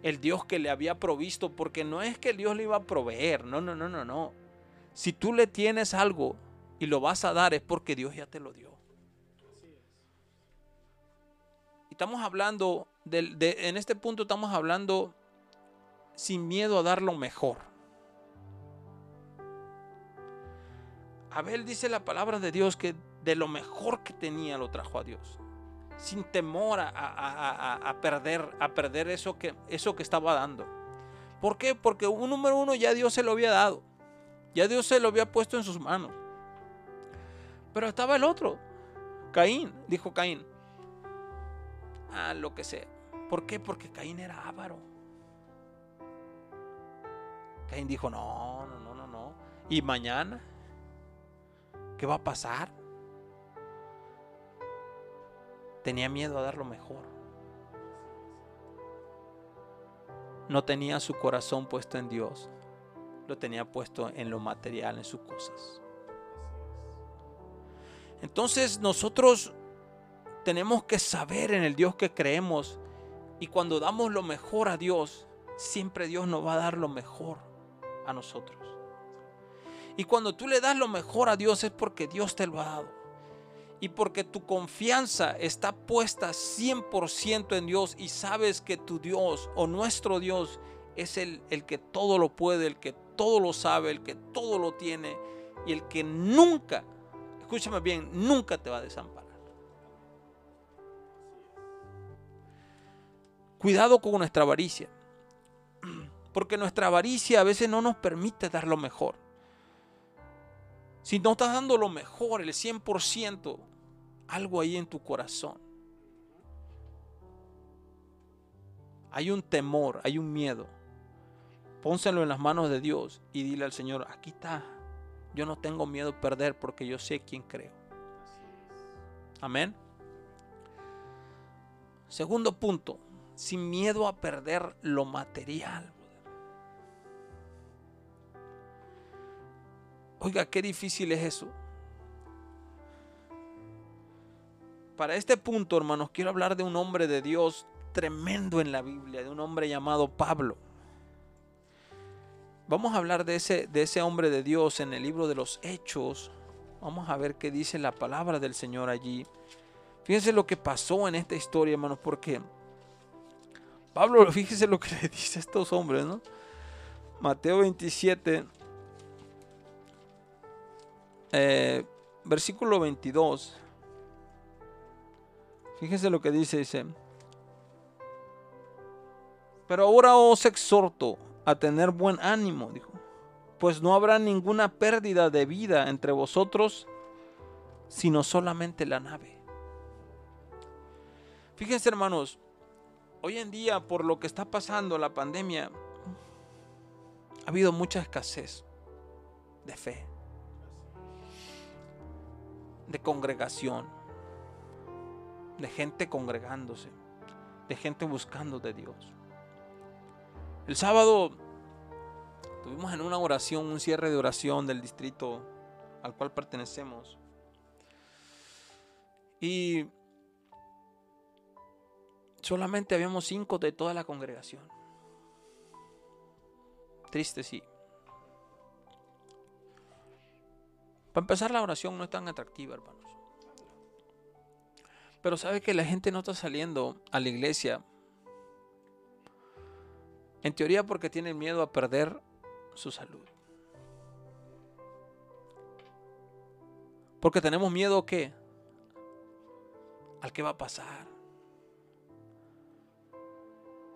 el Dios que le había provisto, porque no es que Dios le iba a proveer, no, no, no, no, no. Si tú le tienes algo y lo vas a dar es porque Dios ya te lo dio. estamos hablando, de, en este punto estamos hablando sin miedo a dar lo mejor. Abel dice la palabra de Dios que de lo mejor que tenía lo trajo a Dios. Sin temor a, perder, a perder eso que, eso que estaba dando. ¿Por qué? Porque un número uno ya Dios se lo había dado. Ya Dios se lo había puesto en sus manos. Pero estaba el otro. Caín, dijo Caín lo que sea. ¿Por qué? Porque Caín era avaro. Caín dijo, no, no, no, no, no. ¿Y mañana? ¿Qué va a pasar? Tenía miedo a dar lo mejor. No tenía su corazón puesto en Dios. Lo tenía puesto en lo material, en sus cosas. Entonces nosotros tenemos que saber en el Dios que creemos. Y cuando damos lo mejor a Dios, siempre Dios nos va a dar lo mejor a nosotros. Y cuando tú le das lo mejor a Dios es porque Dios te lo ha dado. Y porque tu confianza está puesta 100% en Dios y sabes que tu Dios o nuestro Dios es el, el que todo lo puede, el que todo lo sabe, el que todo lo tiene y el que nunca, escúchame bien, nunca te va a desamparar. Cuidado con nuestra avaricia. Porque nuestra avaricia a veces no nos permite dar lo mejor. Si no estás dando lo mejor, el 100%, algo ahí en tu corazón. Hay un temor, hay un miedo. Pónselo en las manos de Dios y dile al Señor, aquí está. Yo no tengo miedo a perder porque yo sé quién creo. Amén. Segundo punto, sin miedo a perder lo material. Oiga, qué difícil es eso. Para este punto, hermanos, quiero hablar de un hombre de Dios tremendo en la Biblia, de un hombre llamado Pablo. Vamos a hablar de ese, de ese hombre de Dios en el libro de los Hechos. Vamos a ver qué dice la palabra del Señor allí. Fíjense lo que pasó en esta historia, hermanos, porque Pablo, fíjese lo que le dice a estos hombres, ¿no? Mateo 27, eh, versículo 22. Fíjese lo que dice, dice. Pero ahora os exhorto a tener buen ánimo, dijo, pues no habrá ninguna pérdida de vida entre vosotros, sino solamente la nave. Fíjense hermanos, Hoy en día, por lo que está pasando la pandemia, ha habido mucha escasez de fe, de congregación, de gente congregándose, de gente buscando de Dios. El sábado tuvimos en una oración, un cierre de oración del distrito al cual pertenecemos. Y Solamente habíamos cinco de toda la congregación. Triste, sí. Para empezar, la oración no es tan atractiva, hermanos. Pero sabe que la gente no está saliendo a la iglesia. En teoría porque tienen miedo a perder su salud. Porque tenemos miedo a qué? Al que va a pasar.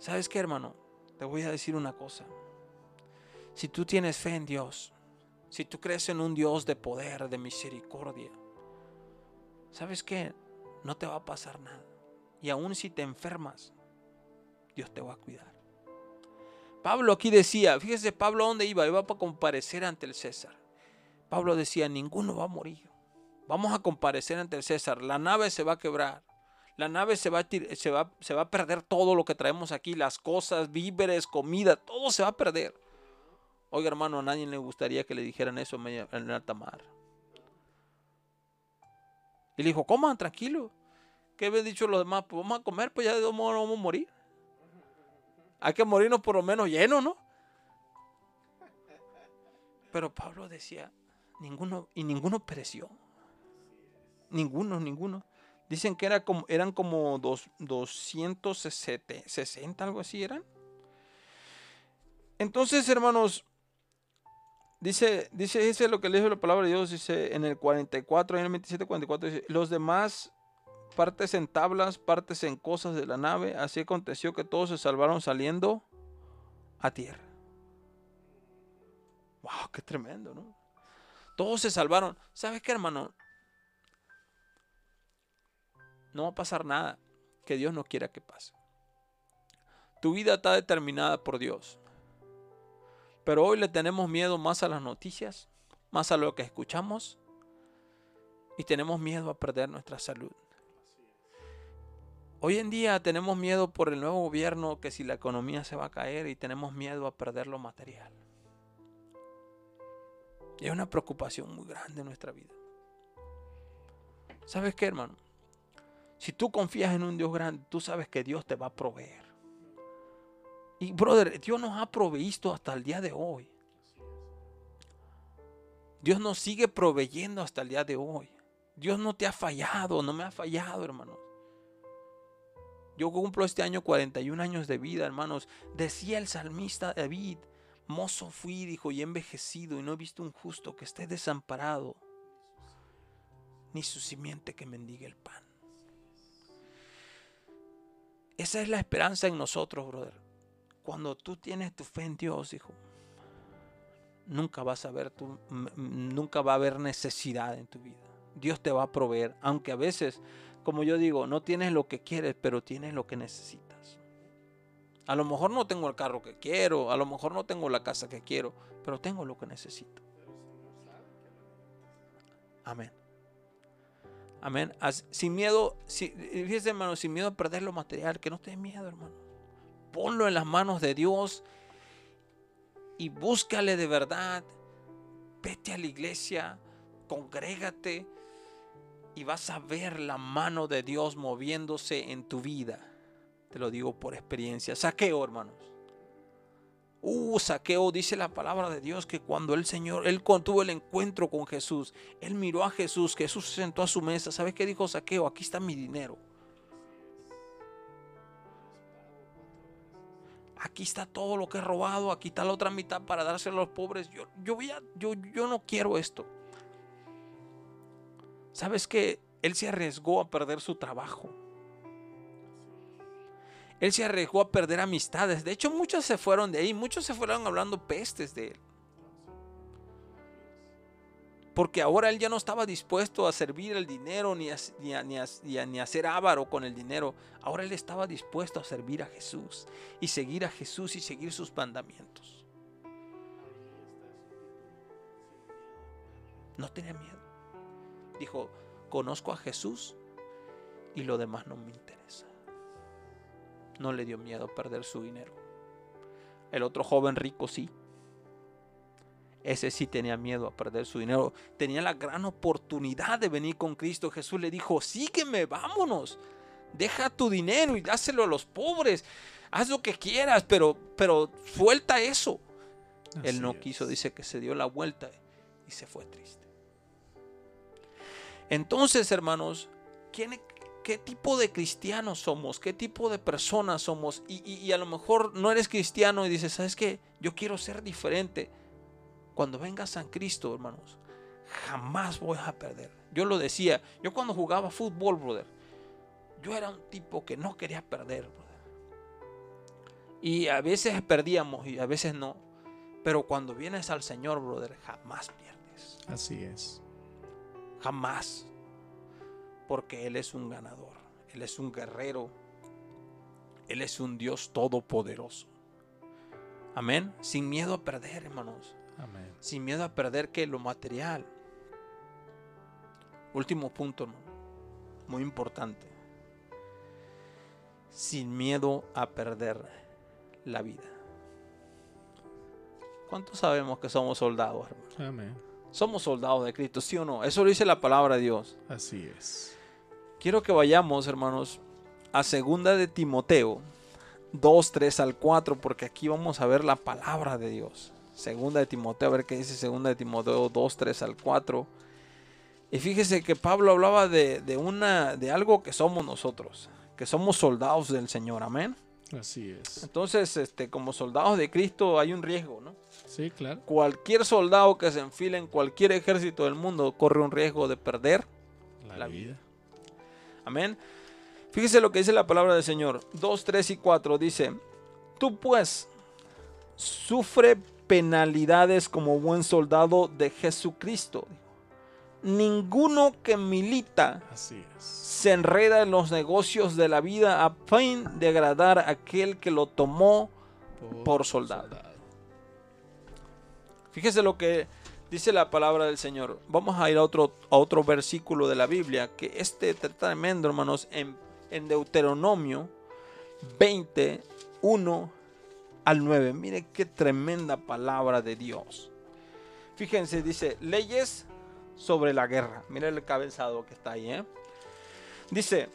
¿Sabes qué, hermano? Te voy a decir una cosa. Si tú tienes fe en Dios, si tú crees en un Dios de poder, de misericordia, ¿sabes qué? No te va a pasar nada. Y aun si te enfermas, Dios te va a cuidar. Pablo aquí decía, fíjese Pablo dónde iba, iba para comparecer ante el César. Pablo decía, ninguno va a morir. Vamos a comparecer ante el César. La nave se va a quebrar la nave se va, a, se, va, se va a perder todo lo que traemos aquí, las cosas, víveres, comida, todo se va a perder. Oiga, hermano, a nadie le gustaría que le dijeran eso en alta mar. Y le dijo, coman, tranquilo. ¿Qué habían dicho los demás? Pues vamos a comer, pues ya de modo no vamos a morir. Hay que morirnos por lo menos llenos, ¿no? Pero Pablo decía, ninguno, y ninguno pereció. Ninguno, ninguno. Dicen que era como, eran como dos, 260, algo así eran. Entonces, hermanos, dice, dice, dice lo que le dijo la palabra de Dios, dice en el 44, en el 27, 44, dice, los demás partes en tablas, partes en cosas de la nave, así aconteció que todos se salvaron saliendo a tierra. Wow, qué tremendo, ¿no? Todos se salvaron. ¿Sabes qué, hermano? no va a pasar nada que Dios no quiera que pase. Tu vida está determinada por Dios. Pero hoy le tenemos miedo más a las noticias, más a lo que escuchamos y tenemos miedo a perder nuestra salud. Hoy en día tenemos miedo por el nuevo gobierno que si la economía se va a caer y tenemos miedo a perder lo material. Y es una preocupación muy grande en nuestra vida. ¿Sabes qué, hermano? Si tú confías en un Dios grande, tú sabes que Dios te va a proveer. Y brother, Dios nos ha proveído hasta el día de hoy. Dios nos sigue proveyendo hasta el día de hoy. Dios no te ha fallado, no me ha fallado, hermanos. Yo cumplo este año 41 años de vida, hermanos. Decía el salmista David, mozo fui, dijo, y envejecido, y no he visto un justo que esté desamparado, ni su simiente que mendigue el pan. Esa es la esperanza en nosotros, brother. Cuando tú tienes tu fe en Dios, hijo, nunca vas a ver tu, nunca va a haber necesidad en tu vida. Dios te va a proveer, aunque a veces, como yo digo, no tienes lo que quieres, pero tienes lo que necesitas. A lo mejor no tengo el carro que quiero, a lo mejor no tengo la casa que quiero, pero tengo lo que necesito. Amén. Amén. Sin miedo, fíjese hermano, sin miedo a perder lo material, que no te miedo, hermano. Ponlo en las manos de Dios y búscale de verdad. Vete a la iglesia, congrégate y vas a ver la mano de Dios moviéndose en tu vida. Te lo digo por experiencia. Saqueo, hermanos. Uh, saqueo, dice la palabra de Dios que cuando el Señor, él tuvo el encuentro con Jesús, él miró a Jesús, Jesús se sentó a su mesa. ¿Sabes qué dijo saqueo? Aquí está mi dinero. Aquí está todo lo que he robado, aquí está la otra mitad para dárselo a los pobres. Yo, yo, voy a, yo, yo no quiero esto. ¿Sabes qué? Él se arriesgó a perder su trabajo. Él se arriesgó a perder amistades. De hecho, muchos se fueron de ahí. Muchos se fueron hablando pestes de él. Porque ahora él ya no estaba dispuesto a servir el dinero ni a, ni, ser avaro con el dinero. Ahora él estaba dispuesto a servir a Jesús y seguir a Jesús y seguir sus mandamientos. No tenía miedo. Dijo, conozco a Jesús y lo demás no me interesa no le dio miedo perder su dinero. El otro joven rico sí. Ese sí tenía miedo a perder su dinero. Tenía la gran oportunidad de venir con Cristo. Jesús le dijo, sígueme, vámonos. Deja tu dinero y dáselo a los pobres. Haz lo que quieras, pero, pero suelta eso. Él no quiso, dice que se dio la vuelta y se fue triste. Entonces, hermanos, ¿quién, qué tipo de cristianos somos, qué tipo de personas somos. Y, a lo mejor no eres cristiano y dices, ¿sabes qué? Yo quiero ser diferente. Cuando venga San Cristo, hermanos, jamás voy a perder. Yo lo decía, yo cuando jugaba fútbol, brother, yo era un tipo que no quería perder, brother. Y a veces perdíamos y a veces no. Pero cuando vienes al Señor, brother, jamás pierdes. Así es. Jamás porque Él es un ganador, Él es un guerrero, Él es un Dios todopoderoso. Amén. Sin miedo a perder, hermanos. Amén. Sin miedo a perder que lo material. Último punto, Muy importante. Sin miedo a perder la vida. ¿Cuántos sabemos que somos soldados, hermanos? Amén. Somos soldados de Cristo, ¿sí o no? Eso lo dice la palabra de Dios. Así es. Quiero que vayamos, hermanos, a segunda de Timoteo 2, 3 al 4, porque aquí vamos a ver la palabra de Dios. Segunda de Timoteo, a ver qué dice segunda de Timoteo 2, 3 al 4. Y fíjese que Pablo hablaba de, una, de algo que somos nosotros, que somos soldados del Señor, amén. Así es. Entonces, este, como soldados de Cristo hay un riesgo, ¿no? Sí, claro. Cualquier soldado que se enfile en cualquier ejército del mundo corre un riesgo de perder la, vida. Amén. Fíjese lo que dice la palabra del Señor. 2, 3 y 4 dice, tú pues sufre penalidades como buen soldado de Jesucristo. Ninguno que milita se enreda en los negocios de la vida a fin de agradar a aquel que lo tomó por, soldado. soldado. Fíjese lo que Dice la palabra del Señor. Vamos a ir a otro, a otro versículo de la Biblia, que este tremendo, hermanos, en, en Deuteronomio 21 al 9. Mire qué tremenda palabra de Dios. Fíjense, dice, leyes sobre la guerra. Mire el cabezado que está ahí. ¿eh? Dice,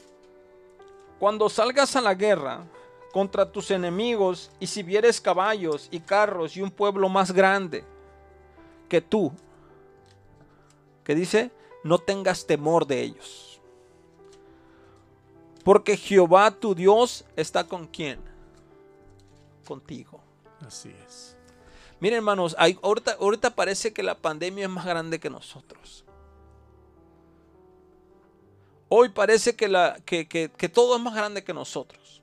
Cuando salgas a la guerra contra tus enemigos y si vieres caballos y carros y un pueblo más grande que tú, que dice, no tengas temor de ellos. Porque Jehová tu Dios está con quién? Contigo. Así es. Miren hermanos, ahorita, parece que la pandemia es más grande que nosotros. Hoy parece que, que todo es más grande que nosotros.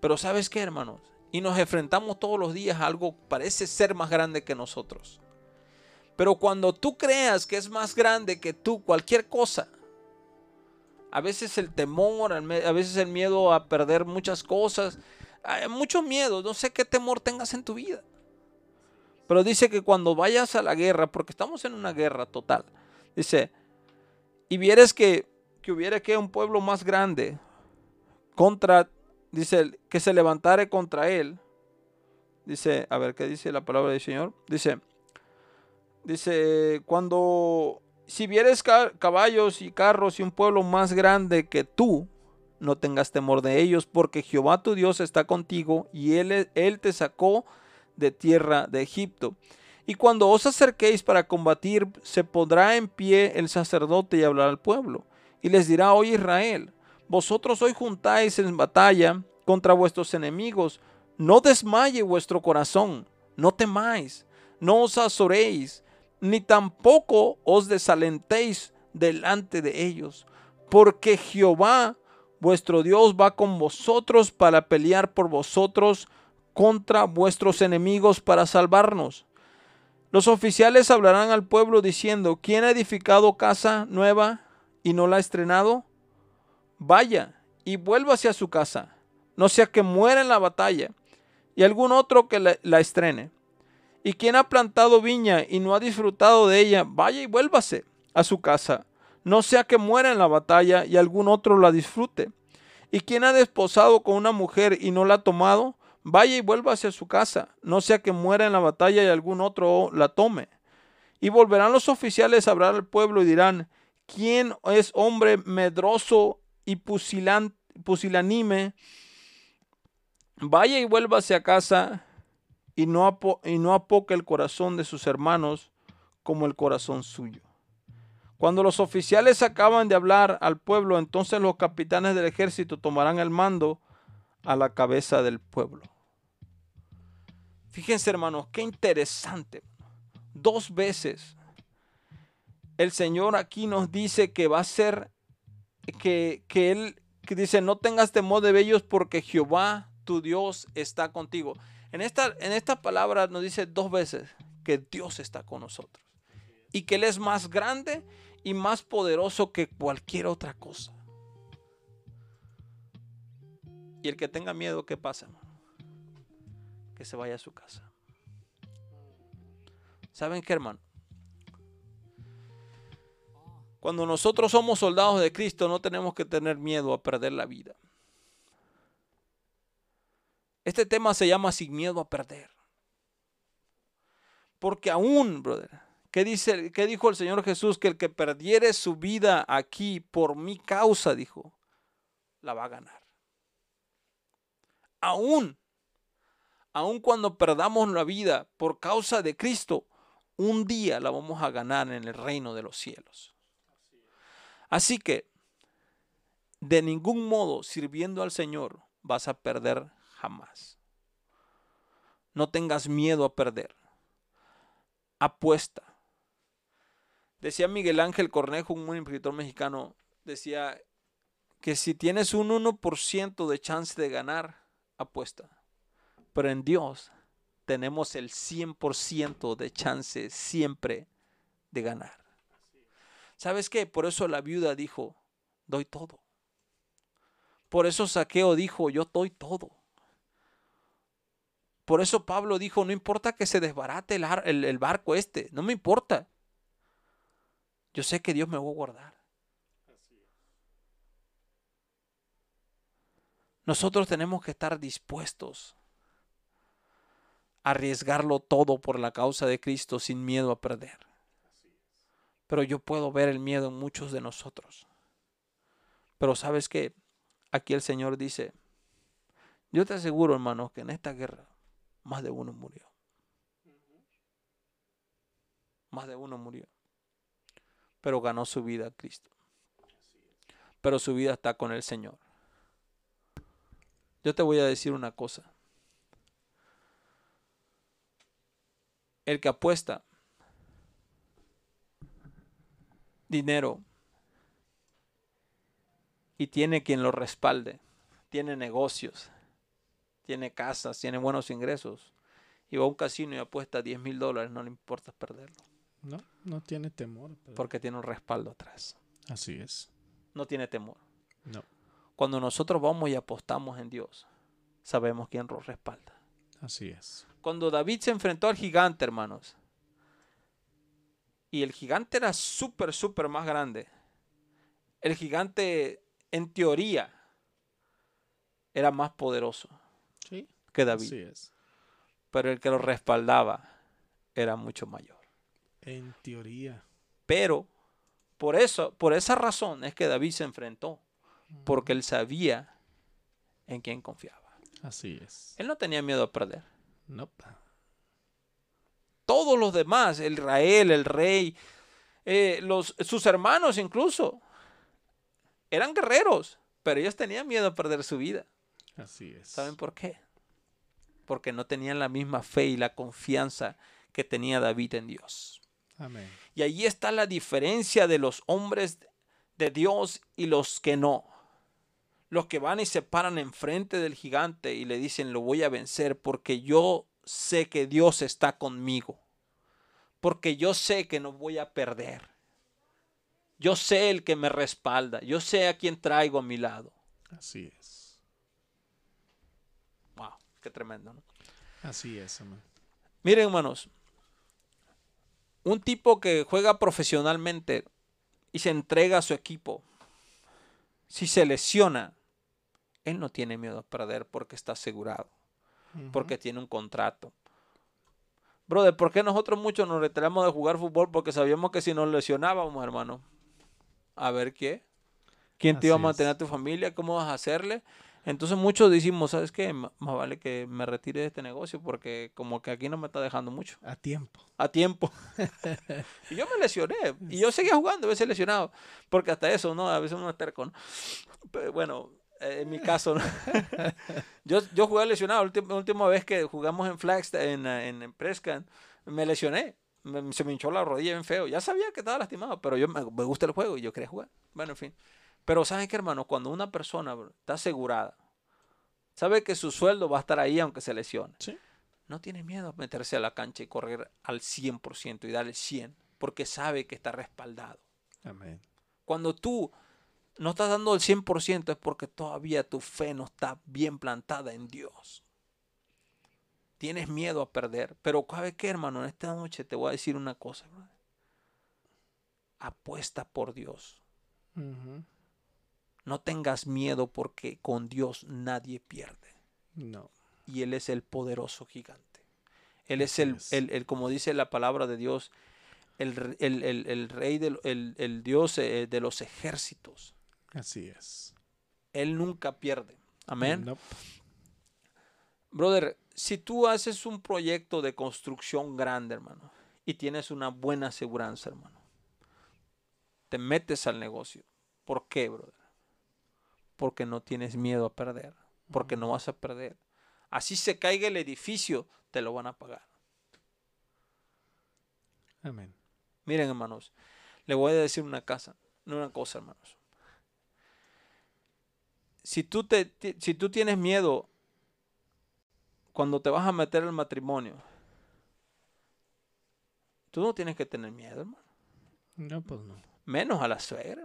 Pero ¿sabes qué, hermanos? Y nos enfrentamos todos los días a algo que parece ser más grande que nosotros. Pero cuando tú creas que es más grande que tú cualquier cosa, a veces el temor, a veces el miedo a perder muchas cosas, hay mucho miedo, no sé qué temor tengas en tu vida. Pero dice que cuando vayas a la guerra, porque estamos en una guerra total, dice, y vieres que, que hubiera que un pueblo más grande contra, dice, que se levantare contra él, dice, a ver, ¿qué dice la palabra del Señor? Dice, dice, cuando, si vieres caballos y carros y un pueblo más grande que tú, no tengas temor de ellos, porque Jehová tu Dios está contigo y él, él te sacó de tierra de Egipto. Y cuando os acerquéis para combatir, se pondrá en pie el sacerdote y hablará al pueblo. Y les dirá, hoy Israel, vosotros hoy juntáis en batalla contra vuestros enemigos. No desmaye vuestro corazón, no temáis, no os azoréis, ni tampoco os desalentéis delante de ellos, porque Jehová vuestro Dios va con vosotros para pelear por vosotros contra vuestros enemigos para salvarnos. Los oficiales hablarán al pueblo diciendo, ¿quién ha edificado casa nueva y no la ha estrenado? Vaya y vuélvase a su casa, no sea que muera en la batalla, y algún otro que la, la estrene. Y quien ha plantado viña y no ha disfrutado de ella, vaya y vuélvase a su casa, no sea que muera en la batalla y algún otro la disfrute. Y quien ha desposado con una mujer y no la ha tomado, vaya y vuelva hacia su casa, no sea que muera en la batalla y algún otro la tome. Y volverán los oficiales a hablar al pueblo y dirán, ¿quién es hombre medroso y pusilánime? Vaya y vuelva hacia casa y no, y no apoque el corazón de sus hermanos como el corazón suyo. Cuando los oficiales acaban de hablar al pueblo, entonces los capitanes del ejército tomarán el mando a la cabeza del pueblo. Fíjense hermanos, qué interesante. Dos veces el Señor aquí nos dice que va a ser, que, que Él que dice, no tengas temor de ellos porque Jehová tu Dios está contigo. En esta, en esta palabra nos dice dos veces que Dios está con nosotros y que Él es más grande y más poderoso que cualquier otra cosa. Y el que tenga miedo, ¿qué pasa? Que se vaya a su casa. ¿Saben qué, hermano? Cuando nosotros somos soldados de Cristo, no tenemos que tener miedo a perder la vida. Este tema se llama sin miedo a perder. Porque aún, brother, ¿Qué, dice, ¿Qué dijo el Señor Jesús? Que el que perdiere su vida aquí por mi causa, dijo, la va a ganar. Aún, aún cuando perdamos la vida por causa de Cristo, un día la vamos a ganar en el reino de los cielos. Así que, de ningún modo, sirviendo al Señor, vas a perder jamás. No tengas miedo a perder. Apuesta Decía Miguel Ángel Cornejo, un escritor mexicano, decía que si tienes un 1% de chance de ganar, apuesta. Pero en Dios tenemos el 100% de chance siempre de ganar. ¿Sabes qué? Por eso la viuda dijo, doy todo. Por eso Saqueo dijo, yo doy todo. Por eso Pablo dijo, no importa que se desbarate el, el barco este, no me importa. Yo sé que Dios me va a guardar. Nosotros tenemos que estar dispuestos a arriesgarlo todo por la causa de Cristo sin miedo a perder. Pero yo puedo ver el miedo en muchos de nosotros. Pero sabes que aquí el Señor dice, yo te aseguro, hermano, que en esta guerra más de uno murió. Más de uno murió. Pero ganó su vida Cristo. Pero su vida está con el Señor. Yo te voy a decir una cosa. El que apuesta dinero y tiene quien lo respalde, tiene negocios, tiene casas, tiene buenos ingresos y va a un casino y apuesta 10 mil dólares, no le importa perderlo. No, no tiene temor. Porque tiene un respaldo atrás. Así es. No tiene temor. No. Cuando nosotros vamos y apostamos en Dios, sabemos quién nos respalda. Así es. Cuando David se enfrentó al gigante, hermanos, y el gigante era súper, súper más grande, el gigante, en teoría, era más poderoso sí, que David. Así es. Pero el que lo respaldaba era mucho mayor. En teoría. Pero por eso, por esa razón es que David se enfrentó, porque él sabía en quién confiaba. Así es. Él no tenía miedo a perder. No. Todos los demás, el Israel, el rey, eh, los, sus hermanos incluso, eran guerreros, pero ellos tenían miedo a perder su vida. Así es. ¿Saben por qué? Porque no tenían la misma fe y la confianza que tenía David en Dios. Amén. Y ahí está la diferencia de los hombres de Dios y los que no. Los que van y se paran enfrente del gigante y le dicen, lo voy a vencer porque yo sé que Dios está conmigo. Porque yo sé que no voy a perder. Yo sé el que me respalda. Yo sé a quién traigo a mi lado. Así es. Wow, qué tremendo, ¿no? Así es, amén. Miren, hermanos, un tipo que juega profesionalmente y se entrega a su equipo, si se lesiona, él no tiene miedo a perder porque está asegurado, porque tiene un contrato. Brother, ¿por qué nosotros muchos nos retiramos de jugar fútbol? Porque sabíamos que si nos lesionábamos, hermano, a ver qué. ¿Quién te iba a Así mantener es. a tu familia? ¿Cómo vas a hacerle? Entonces muchos decimos, ¿sabes qué? M- Más vale que me retire de este negocio porque como que aquí no me está dejando mucho A tiempo. a tiempo. y yo me lesioné. Y yo seguía jugando, a veces lesionado. Porque hasta eso, ¿no? A veces uno es terco, ¿no? Pero bueno, eh, en mi caso, ¿no? yo, yo jugué lesionado. La última, vez que jugamos en Flagstaff, en, eh, en, en Prescan, me lesioné. Me- se me hinchó la rodilla bien feo. Ya sabía que estaba lastimado, pero yo me, me gusta el juego y yo quería jugar. Bueno, en fin. Pero ¿saben qué, hermano? Cuando una persona bro, está asegurada, sabe que su sueldo va a estar ahí aunque se lesione Sí. no tiene miedo a meterse a la cancha y correr al 100% y darle 100, porque sabe que está respaldado. Amén. Cuando tú no estás dando el 100% es porque todavía tu fe no está bien plantada en Dios. Tienes miedo a perder, pero ¿sabe qué, hermano? En esta noche te voy a decir una cosa, brother. Apuesta por Dios. No tengas miedo porque con Dios nadie pierde. No. y Él es el poderoso gigante. Él es el, es. el- el- como dice la palabra de Dios, el, el- rey, del, el, el Dios eh, de los ejércitos. Así es. Él nunca pierde. Amén. Nope. Brother, si tú haces un proyecto de construcción grande, hermano, y tienes una buena aseguranza, hermano, te metes al negocio. ¿Por qué, brother? Porque no tienes miedo a perder. Porque no vas a perder. Así se caiga el edificio, te lo van a pagar. Amén. Miren, hermanos, le voy a decir una casa, una cosa, hermanos. Si tú, te, si tú tienes miedo cuando te vas a meter al matrimonio, tú no tienes que tener miedo, hermano. No, pues no. Menos a la suegra.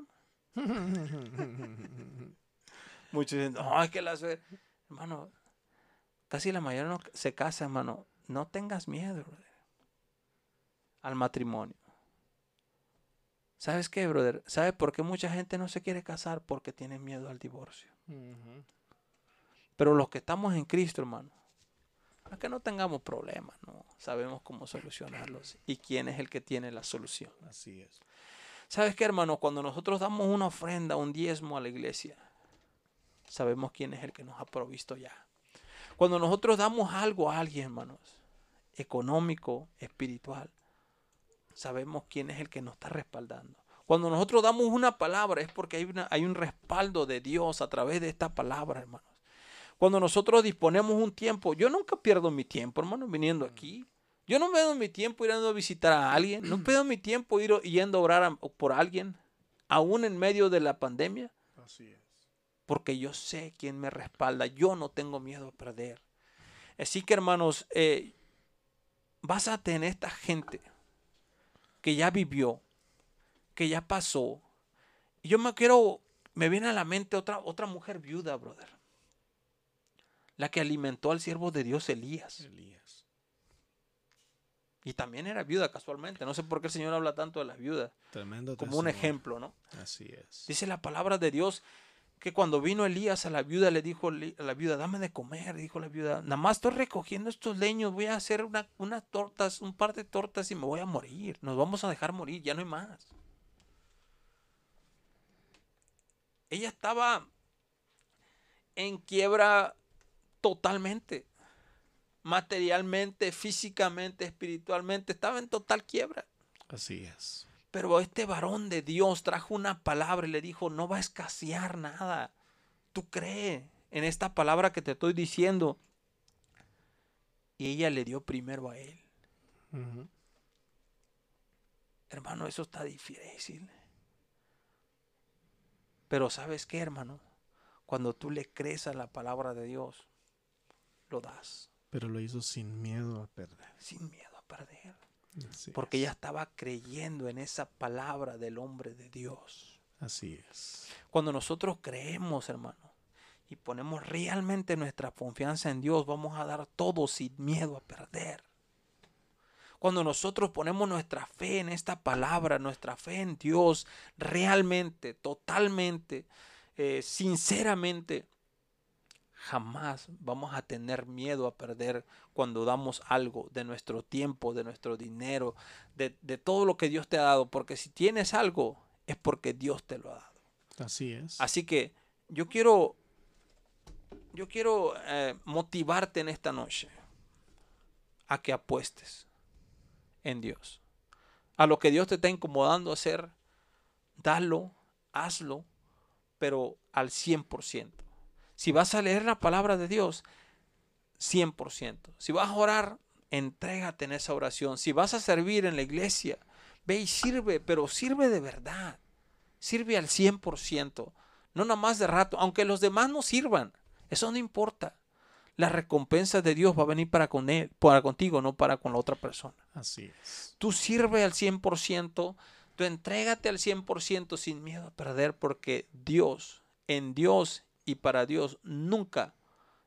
hermano. Muchos dicen, no, es que la suegra. Hermano, casi la mayoría no se casa, hermano. No tengas miedo, brother, al matrimonio. ¿Sabes qué, brother? ¿Sabes por qué mucha gente no se quiere casar? Porque tiene miedo al divorcio. Pero los que estamos en Cristo, hermano, no es que no tengamos problemas, ¿no? Sabemos cómo solucionarlos y quién es el que tiene la solución. Así es. ¿Sabes qué, hermano? Cuando nosotros damos una ofrenda, un diezmo a la iglesia, sabemos quién es el que nos ha provisto ya. Cuando nosotros damos algo a alguien, hermanos, económico, espiritual, sabemos quién es el que nos está respaldando. Cuando nosotros damos una palabra es porque hay, una, hay un respaldo de Dios a través de esta palabra, hermanos. Cuando nosotros disponemos un tiempo, yo nunca pierdo mi tiempo, hermano, viniendo aquí. Yo no pierdo mi tiempo ir a visitar a alguien, no pierdo mi tiempo ir yendo a orar por alguien, aún en medio de la pandemia. Así es. Porque yo sé quién me respalda, yo no tengo miedo a perder. Así que hermanos, eh, vas a tener esta gente que ya vivió, que ya pasó. Y yo me quiero, me viene a la mente otra, otra mujer viuda, brother. La que alimentó al siervo de Dios Elías. Elías. Y también era viuda casualmente. No sé por qué el Señor habla tanto de las viudas. Tremendo. Como un ejemplo, ¿no? Así es. Dice la palabra de Dios que cuando vino Elías a la viuda le dijo a la viuda, dame de comer, dijo la viuda, nada más estoy recogiendo estos leños, voy a hacer una, unas tortas, un par de tortas y me voy a morir, nos vamos a dejar morir, ya no hay más. Ella estaba en quiebra totalmente, materialmente, físicamente, espiritualmente, estaba en total quiebra. Así es. Pero este varón de Dios trajo una palabra y le dijo, no va a escasear nada. Tú cree en esta palabra que te estoy diciendo. Y ella le dio primero a él. Hermano, eso está difícil. Pero sabes qué, hermano, cuando tú le crees a la palabra de Dios, lo das. Pero lo hizo sin miedo a perder. Sin miedo a perder. Así Porque es. ella estaba creyendo en esa palabra del hombre de Dios. Así es. Cuando nosotros creemos, hermano, y ponemos realmente nuestra confianza en Dios, vamos a dar todo sin miedo a perder. Cuando nosotros ponemos nuestra fe en esta palabra, nuestra fe en Dios, realmente, totalmente, eh, sinceramente, jamás vamos a tener miedo a perder cuando damos algo de nuestro tiempo, de nuestro dinero, de, de todo lo que Dios te ha dado. Porque si tienes algo, es porque Dios te lo ha dado. Así es. Así que yo quiero, yo quiero eh, motivarte en esta noche a que apuestes en Dios. A lo que Dios te está incomodando hacer, dalo, hazlo, pero al 100%. Si vas a leer la palabra de Dios, 100%. Si vas a orar, entrégate en esa oración. Si vas a servir en la iglesia, ve y sirve, pero sirve de verdad. Sirve al 100%. No nada más de rato, aunque los demás no sirvan. Eso no importa. La recompensa de Dios va a venir para, con él, para contigo, no para con la otra persona. Así es. Tú sirve al 100%, tú entrégate al 100% sin miedo a perder, porque Dios, en Dios y para Dios, nunca,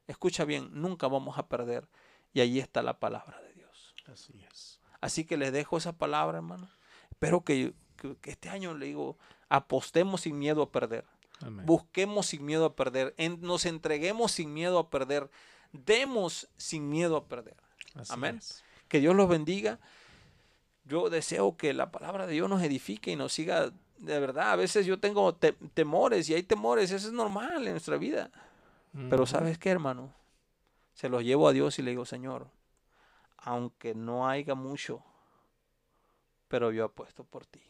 escucha bien, nunca vamos a perder. Y ahí está la palabra de Dios. Así es. Así que les dejo esa palabra, hermano. Espero que, que- que este año, le digo, apostemos sin miedo a perder. Amén. Busquemos sin miedo a perder. en- nos entreguemos sin miedo a perder. Demos sin miedo a perder. Así amén. es. Que Dios los bendiga. Yo deseo que la palabra de Dios nos edifique y nos siga de verdad. A veces yo tengo te- temores y hay temores. Eso es normal en nuestra vida. Pero. ¿sabes qué, hermano? Se los llevo a Dios y le digo, Señor, aunque no haya mucho, pero yo apuesto por ti.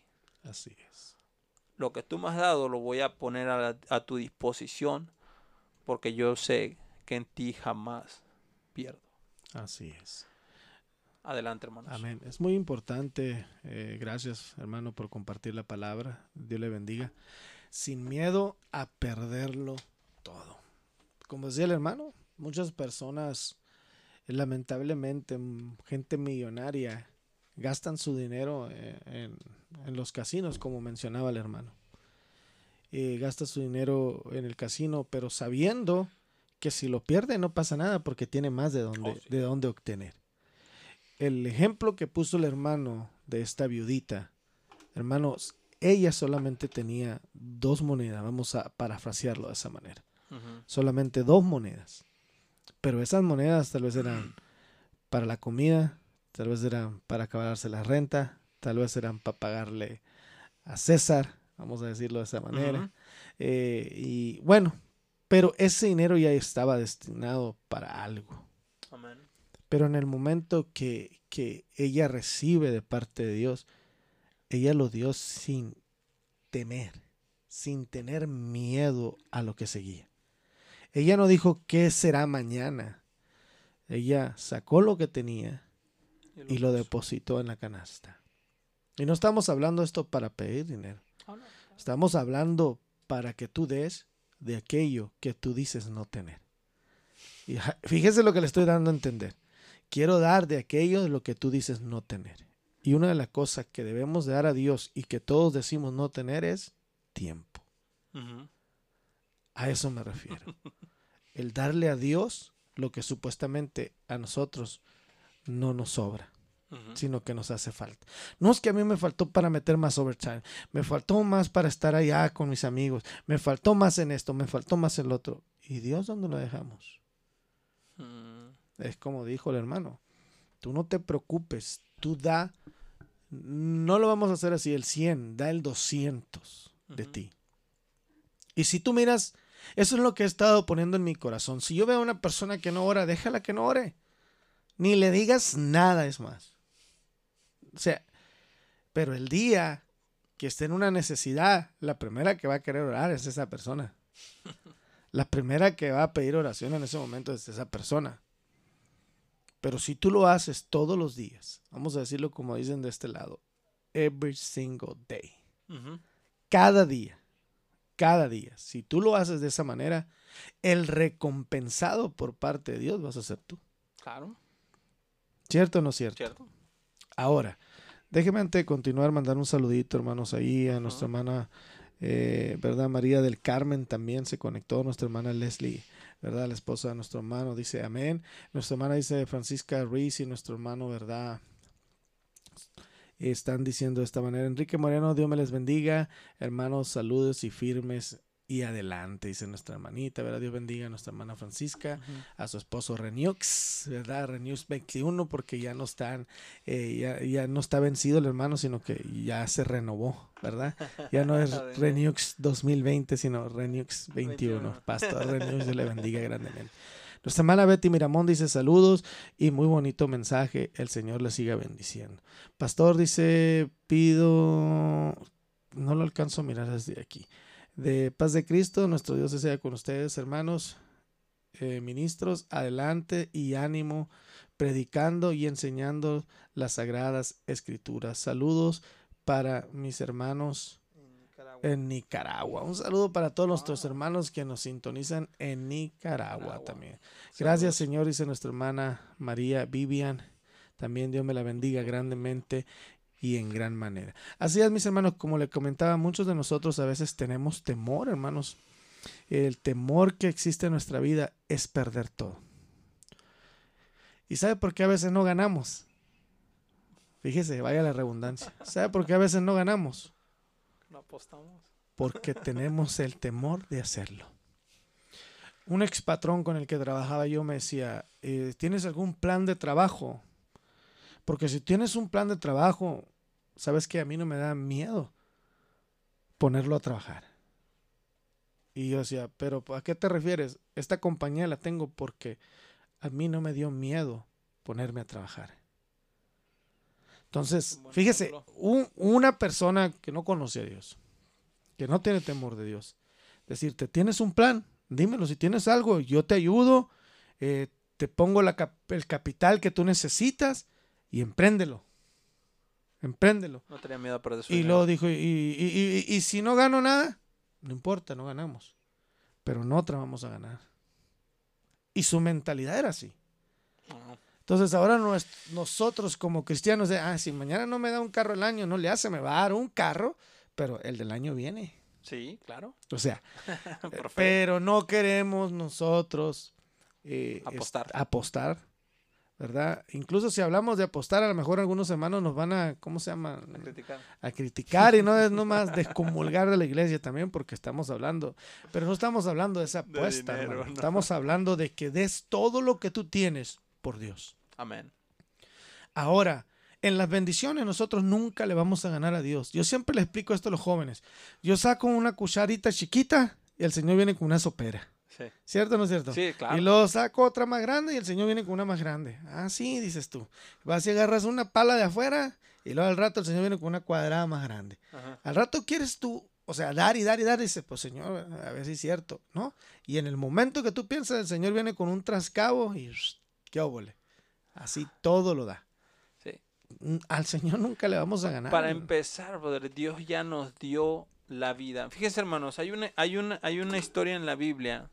Así es. Lo que tú me has dado lo voy a poner a, la- a tu disposición porque yo sé que en ti jamás pierdo. Así es. Adelante, hermanos. Amén. Es muy importante. eh, gracias, hermano, por compartir la palabra. Dios le bendiga. Sin miedo a perderlo todo. Como decía el hermano, muchas personas, lamentablemente, gente millonaria, gastan su dinero eh, en, en los casinos, como mencionaba el hermano. Eh, gasta su dinero en el casino, pero sabiendo que si lo pierde no pasa nada porque tiene más de donde, Oh, sí. de dónde obtener el ejemplo que puso el hermano de esta viudita, hermanos, ella solamente tenía dos monedas, vamos a parafrasearlo de esa manera, solamente dos monedas, pero esas monedas tal vez eran para la comida, tal vez eran para acabarse la renta, tal vez eran para pagarle a César, vamos a decirlo de esa manera. Eh, y bueno, pero ese dinero ya estaba destinado para algo. Pero en el momento que, que ella recibe de parte de Dios, ella lo dio sin temer, sin tener miedo a lo que seguía. Ella no dijo qué será mañana. Ella sacó lo que tenía y lo, depositó en la canasta. Y no estamos hablando esto para pedir dinero. Oh, estamos hablando para que tú des de aquello que tú dices no tener. Y fíjese lo que le estoy dando a entender. Quiero dar de aquello de lo que tú dices no tener. Y una de las cosas que debemos de dar a Dios y que todos decimos no tener es tiempo. A eso me refiero. El darle a Dios lo que supuestamente a nosotros no nos sobra, sino que nos hace falta. No es que a mí me faltó para meter más overtime, me faltó más para estar allá con mis amigos, me faltó más en esto, me faltó más en lo otro. ¿Y Dios dónde lo dejamos? Es como dijo el hermano, tú no te preocupes, tú da, no lo vamos a hacer así, el 100, da el 200 de ti. Y si tú miras, eso es lo que he estado poniendo en mi corazón. Si yo veo a una persona que no ora, déjala que no ore. Ni le digas nada, es más. O sea, pero el día que esté en una necesidad, la primera que va a querer orar es esa persona. La primera que va a pedir oración en ese momento es esa persona. Pero si tú lo haces todos los días, vamos a decirlo como dicen de este lado, every single day, cada día, cada día, si tú lo haces de esa manera, el recompensado por parte de Dios vas a ser tú. Claro. ¿Cierto o no cierto? Cierto. Ahora, déjeme antes de continuar mandar un saludito, hermanos, ahí a nuestra hermana, eh, ¿verdad? María del Carmen también se conectó, nuestra hermana Leslie ¿verdad? La esposa de nuestro hermano dice amén. Nuestra hermana dice Francisca Ruiz y nuestro hermano, ¿verdad? Están diciendo de esta manera. Enrique Moreno, Dios me les bendiga. Hermanos, saludos y firmes y adelante, dice nuestra hermanita, ¿verdad? Dios bendiga a nuestra hermana Francisca, a su esposo Reniux, ¿verdad? Reniux 21, porque ya no están, eh, ya, ya, no está vencido el hermano, sino que ya se renovó, ¿verdad? Ya no es Reniux 2020, sino Reniux 21. Pastor Reniux, le bendiga grandemente. Nuestra hermana Betty Miramón dice saludos y muy bonito mensaje. El Señor le siga bendiciendo. Pastor dice, pido, no lo alcanzo a mirar desde aquí de paz de Cristo. Nuestro Dios sea con ustedes, hermanos, eh, ministros, adelante y ánimo, predicando y enseñando las sagradas escrituras. Saludos para mis hermanos en Nicaragua. Un saludo para todos nuestros ah. hermanos que nos sintonizan en Nicaragua, también. Gracias, Señor, dice nuestra hermana María Vivian. También Dios me la bendiga grandemente y en gran manera. Así es, mis hermanos, como le comentaba, muchos de nosotros a veces tenemos temor, hermanos. El temor que existe en nuestra vida es perder todo. ¿Y sabe por qué a veces no ganamos? Fíjese, vaya la redundancia. ¿Sabe por qué a veces no ganamos? No apostamos. Porque tenemos el temor de hacerlo. Un ex patrón con el que trabajaba yo me decía, eh, ¿tienes algún plan de trabajo? Porque si tienes un plan de trabajo, sabes que a mí no me da miedo ponerlo a trabajar. Y yo decía, pero ¿a qué te refieres? Esta compañía la tengo porque a mí no me dio miedo ponerme a trabajar. Entonces, fíjese, una persona que no conoce a Dios, que no tiene temor de Dios, decirte, ¿tienes un plan? Dímelo, si tienes algo, yo te ayudo, eh, te pongo el capital que tú necesitas y empréndelo. Empréndelo. No tenía miedo a perder Y luego dijo, y, y, y, si no gano nada, no importa, no ganamos. Pero en otra vamos a ganar. Y su mentalidad era así. Entonces ahora nosotros como cristianos, de, ah, si mañana no me da un carro el año, no le hace, me va a dar un carro, pero el del año viene. Sí, claro. O sea, pero no queremos nosotros eh, apostar. apostar ¿verdad? Incluso si hablamos de apostar, a lo mejor algunos hermanos nos van a, ¿cómo se llama? A criticar. A criticar y no es nomás descomulgar de la iglesia también porque estamos hablando, pero no estamos hablando de esa apuesta, estamos hablando de que des todo lo que tú tienes por Dios. Amén. Ahora, En las bendiciones nosotros nunca le vamos a ganar a Dios. Yo siempre le explico esto a los jóvenes. Yo saco una cucharita chiquita y el Señor viene con una sopera. Sí. ¿Cierto o no es cierto? Sí, claro. Y luego saco otra más grande y el Señor viene con una más grande. Ah, sí, dices tú. Vas y agarras una pala de afuera y luego al rato el Señor viene con una cuadrada más grande. Ajá. Al rato quieres tú, o sea, dar y dar y dar, y dices, pues Señor, a ver si es cierto, ¿no? Y en el momento que tú piensas, el Señor viene con un trascabo y qué óvole. Así todo lo da. Sí. Mm, Al Señor nunca le vamos a ganar. Para empezar, brother, Dios ya nos dio la vida. Fíjense, hermanos, hay una, hay una, hay una historia en la Biblia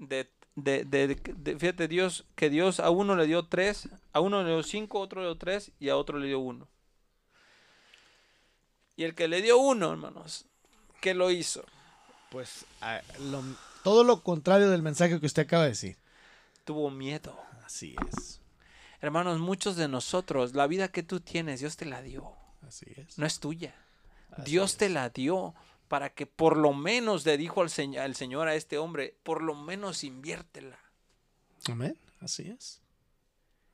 de, de, de- fíjate, Dios, que Dios a uno le dio tres, a uno le dio cinco, a otro le dio tres y a otro le dio uno. Y el que le dio uno, hermanos, ¿qué lo hizo? Pues a- lo- todo lo contrario del mensaje que usted acaba de decir. Tuvo miedo. Así es. Hermanos, muchos de nosotros, la vida que tú tienes, Dios te la dio, Así es. no es tuya. Así Dios te la dio para que por lo menos le dijo al señor, al señor a este hombre, por lo menos inviértela. Amén. Así es.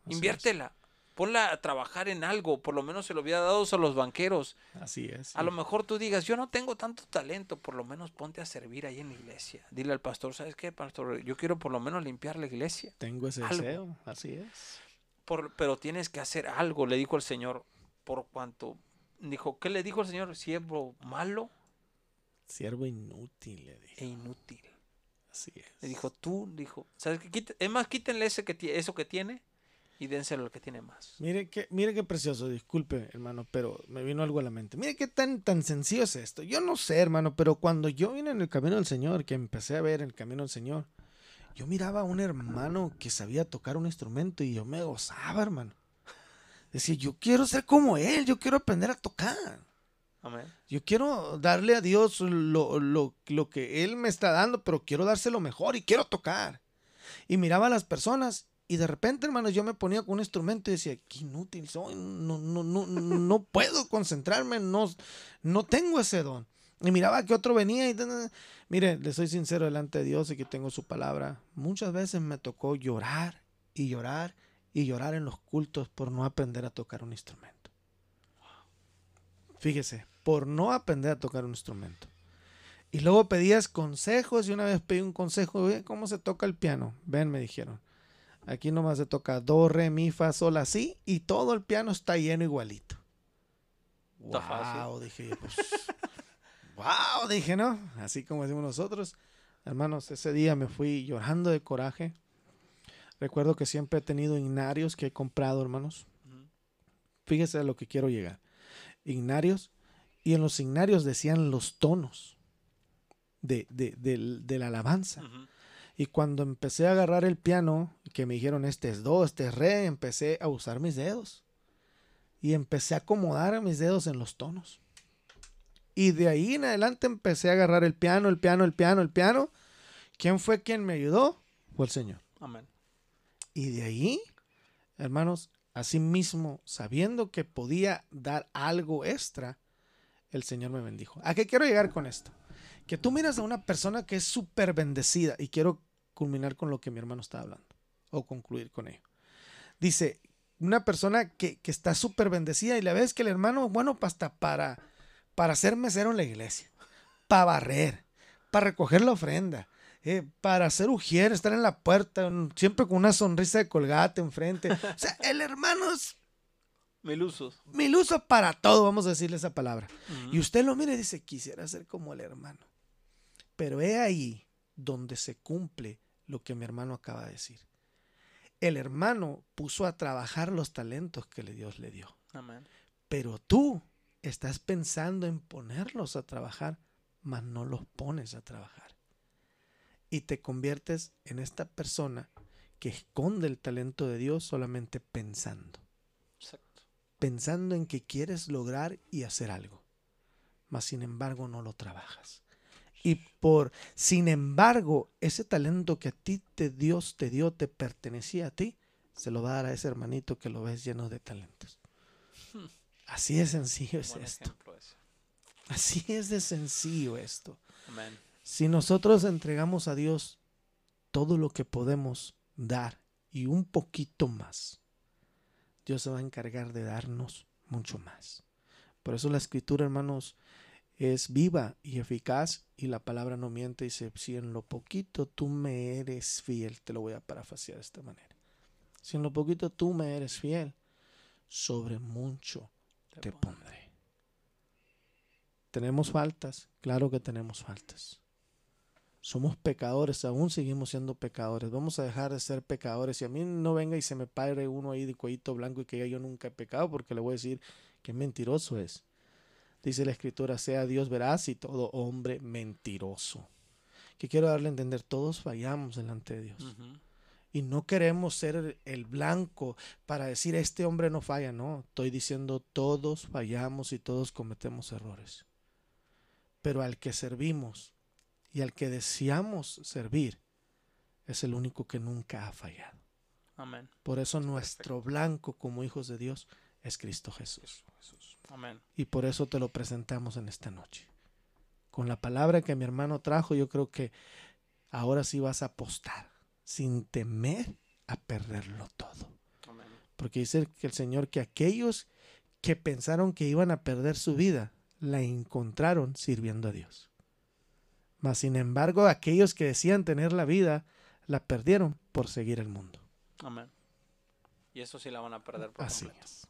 Así Inviértela. Ponla a trabajar en algo. Por lo menos se lo había dado a los banqueros. Así es. A lo mejor tú digas, yo no tengo tanto talento. Por lo menos ponte a servir ahí en la iglesia. Dile al pastor, ¿sabes qué, pastor? Yo quiero por lo menos limpiar la iglesia. Tengo ese algo. deseo. Así es. Por- pero tienes que hacer algo, le dijo el Señor. Por cuanto. Dijo, ¿qué le dijo el Señor? Siervo malo Siervo inútil, le dije. e inútil. Así es. Le dijo, tú, dijo, ¿sabes qué? Es más, quítenle ese que, eso que tiene y dénselo al que tiene más. Mire qué, mire qué precioso, disculpe, hermano, pero me vino algo a la mente. Mire qué tan, tan sencillo es esto. Yo no sé, hermano, pero cuando yo vine en el camino del Señor, que empecé a ver el camino del Señor, yo miraba a un hermano que sabía tocar un instrumento y yo me gozaba, hermano. Decía, yo quiero ser como él, yo quiero aprender a tocar. Yo quiero darle a Dios lo, lo, lo que Él me está dando, pero quiero dárselo mejor y quiero tocar. Y miraba a las personas y de repente, hermanos, yo me ponía con un instrumento y decía, qué inútil soy, no, no, no, no puedo concentrarme, no, no tengo ese don. Y miraba que otro venía y... Mire, le soy sincero delante de Dios y que tengo su palabra. Muchas veces me tocó llorar y llorar y llorar en los cultos por no aprender a tocar un instrumento. Fíjese, por no aprender a tocar un instrumento. Y luego pedías consejos y una vez pedí un consejo, "Oye, ¿cómo se toca el piano? Ven, me dijeron. Aquí nomás se toca do, re, mi, fa, sol, así y todo el piano está lleno igualito. Está fácil. Wow, dije yo, pues. wow, dije, ¿no? Así como decimos nosotros. Hermanos, ese día me fui llorando de coraje. Recuerdo que siempre he tenido ignarios que he comprado, hermanos. Fíjese a lo que quiero llegar. Ignarios. Y en los ignarios decían los tonos de, de, del- de la alabanza. Y cuando empecé a agarrar el piano, que me dijeron este es do, este es re, empecé a usar mis dedos. Y empecé a acomodar mis dedos en los tonos. Y de ahí en adelante empecé a agarrar el piano, el piano, el piano, el piano. ¿Quién fue quien me ayudó? Fue el Señor. Amén. Y de ahí, hermanos, así mismo, sabiendo que podía dar algo extra, el Señor me bendijo. ¿A qué quiero llegar con esto? Que tú miras a una persona que es súper bendecida, y quiero culminar con lo que mi hermano está hablando, o concluir con ello. Dice, una persona que, que está súper bendecida y la ves que el hermano, bueno, hasta para, para ser mesero en la iglesia, para barrer, para recoger la ofrenda, eh, para hacer ujier, estar en la puerta, siempre con una sonrisa de colgate enfrente. O sea, el hermano es Mil usos. mil uso para todo, vamos a decirle esa palabra. Y usted lo mira y dice, quisiera ser como el hermano. Pero he ahí donde se cumple lo que mi hermano acaba de decir. El hermano puso a trabajar los talentos que Dios le dio. Amén. Pero tú estás pensando en ponerlos a trabajar, mas no los pones a trabajar. Y te conviertes en esta persona que esconde el talento de Dios solamente pensando. Pensando en que quieres lograr y hacer algo. Mas sin embargo no lo trabajas. Y por, sin embargo, ese talento que a ti te Dios te dio, te pertenecía a ti, se lo va a dar a ese hermanito que lo ves lleno de talentos. Hmm. Así de sencillo es esto. Así es de sencillo esto. Amén. Si nosotros entregamos a Dios todo lo que podemos dar y un poquito más, Dios se va a encargar de darnos mucho más. Por eso la escritura, hermanos, es viva y eficaz y la palabra no miente. Dice, si en lo poquito tú me eres fiel, te lo voy a parafasear de esta manera. Si en lo poquito tú me eres fiel, sobre mucho te pondré. ¿Tenemos faltas? Claro que tenemos faltas. Somos pecadores, aún seguimos siendo pecadores. Vamos a dejar de ser pecadores. Y a mí no venga y se me pare uno ahí de cuellito blanco y que yo nunca he pecado, porque le voy a decir que mentiroso es. Dice la escritura, sea Dios veraz y todo hombre mentiroso. Que quiero darle a entender, todos fallamos delante de Dios. Y no queremos ser el blanco para decir, este hombre no falla. No, estoy diciendo, todos fallamos y todos cometemos errores. Pero al que servimos y al que deseamos servir, es el único que nunca ha fallado. Amén. Por eso nuestro blanco como hijos de Dios es Cristo Jesús. Amén. Y por eso te lo presentamos en esta noche. Con la palabra que mi hermano trajo, yo creo que ahora sí vas a apostar sin temer a perderlo todo. Amén. Porque dice que el Señor que aquellos que pensaron que iban a perder su vida, la encontraron sirviendo a Dios. Mas sin embargo, aquellos que decían tener la vida, la perdieron por seguir el mundo. Amén. Y eso sí la van a perder por Así completo. es.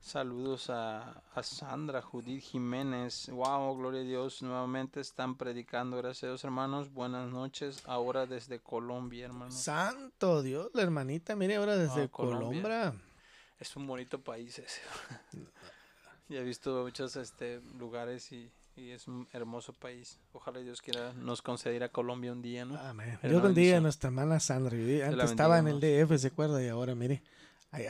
Saludos a, a Sandra, Judith Jiménez. Wow, gloria a Dios. Nuevamente están predicando. Gracias a Dios, hermanos. Buenas noches. Ahora desde Colombia, hermanos. Santo Dios, la hermanita, mire ahora desde Ah, Colombia. Colombia. Es un bonito país ese. ya he visto muchos este, lugares y, y es un hermoso país. Ojalá Dios quiera nos conceder a Colombia un día, ¿no? Amén. Dios bendiga a nuestra hermana Sandra. Antes estaba en el DF, ¿se acuerda? Y ahora, mire,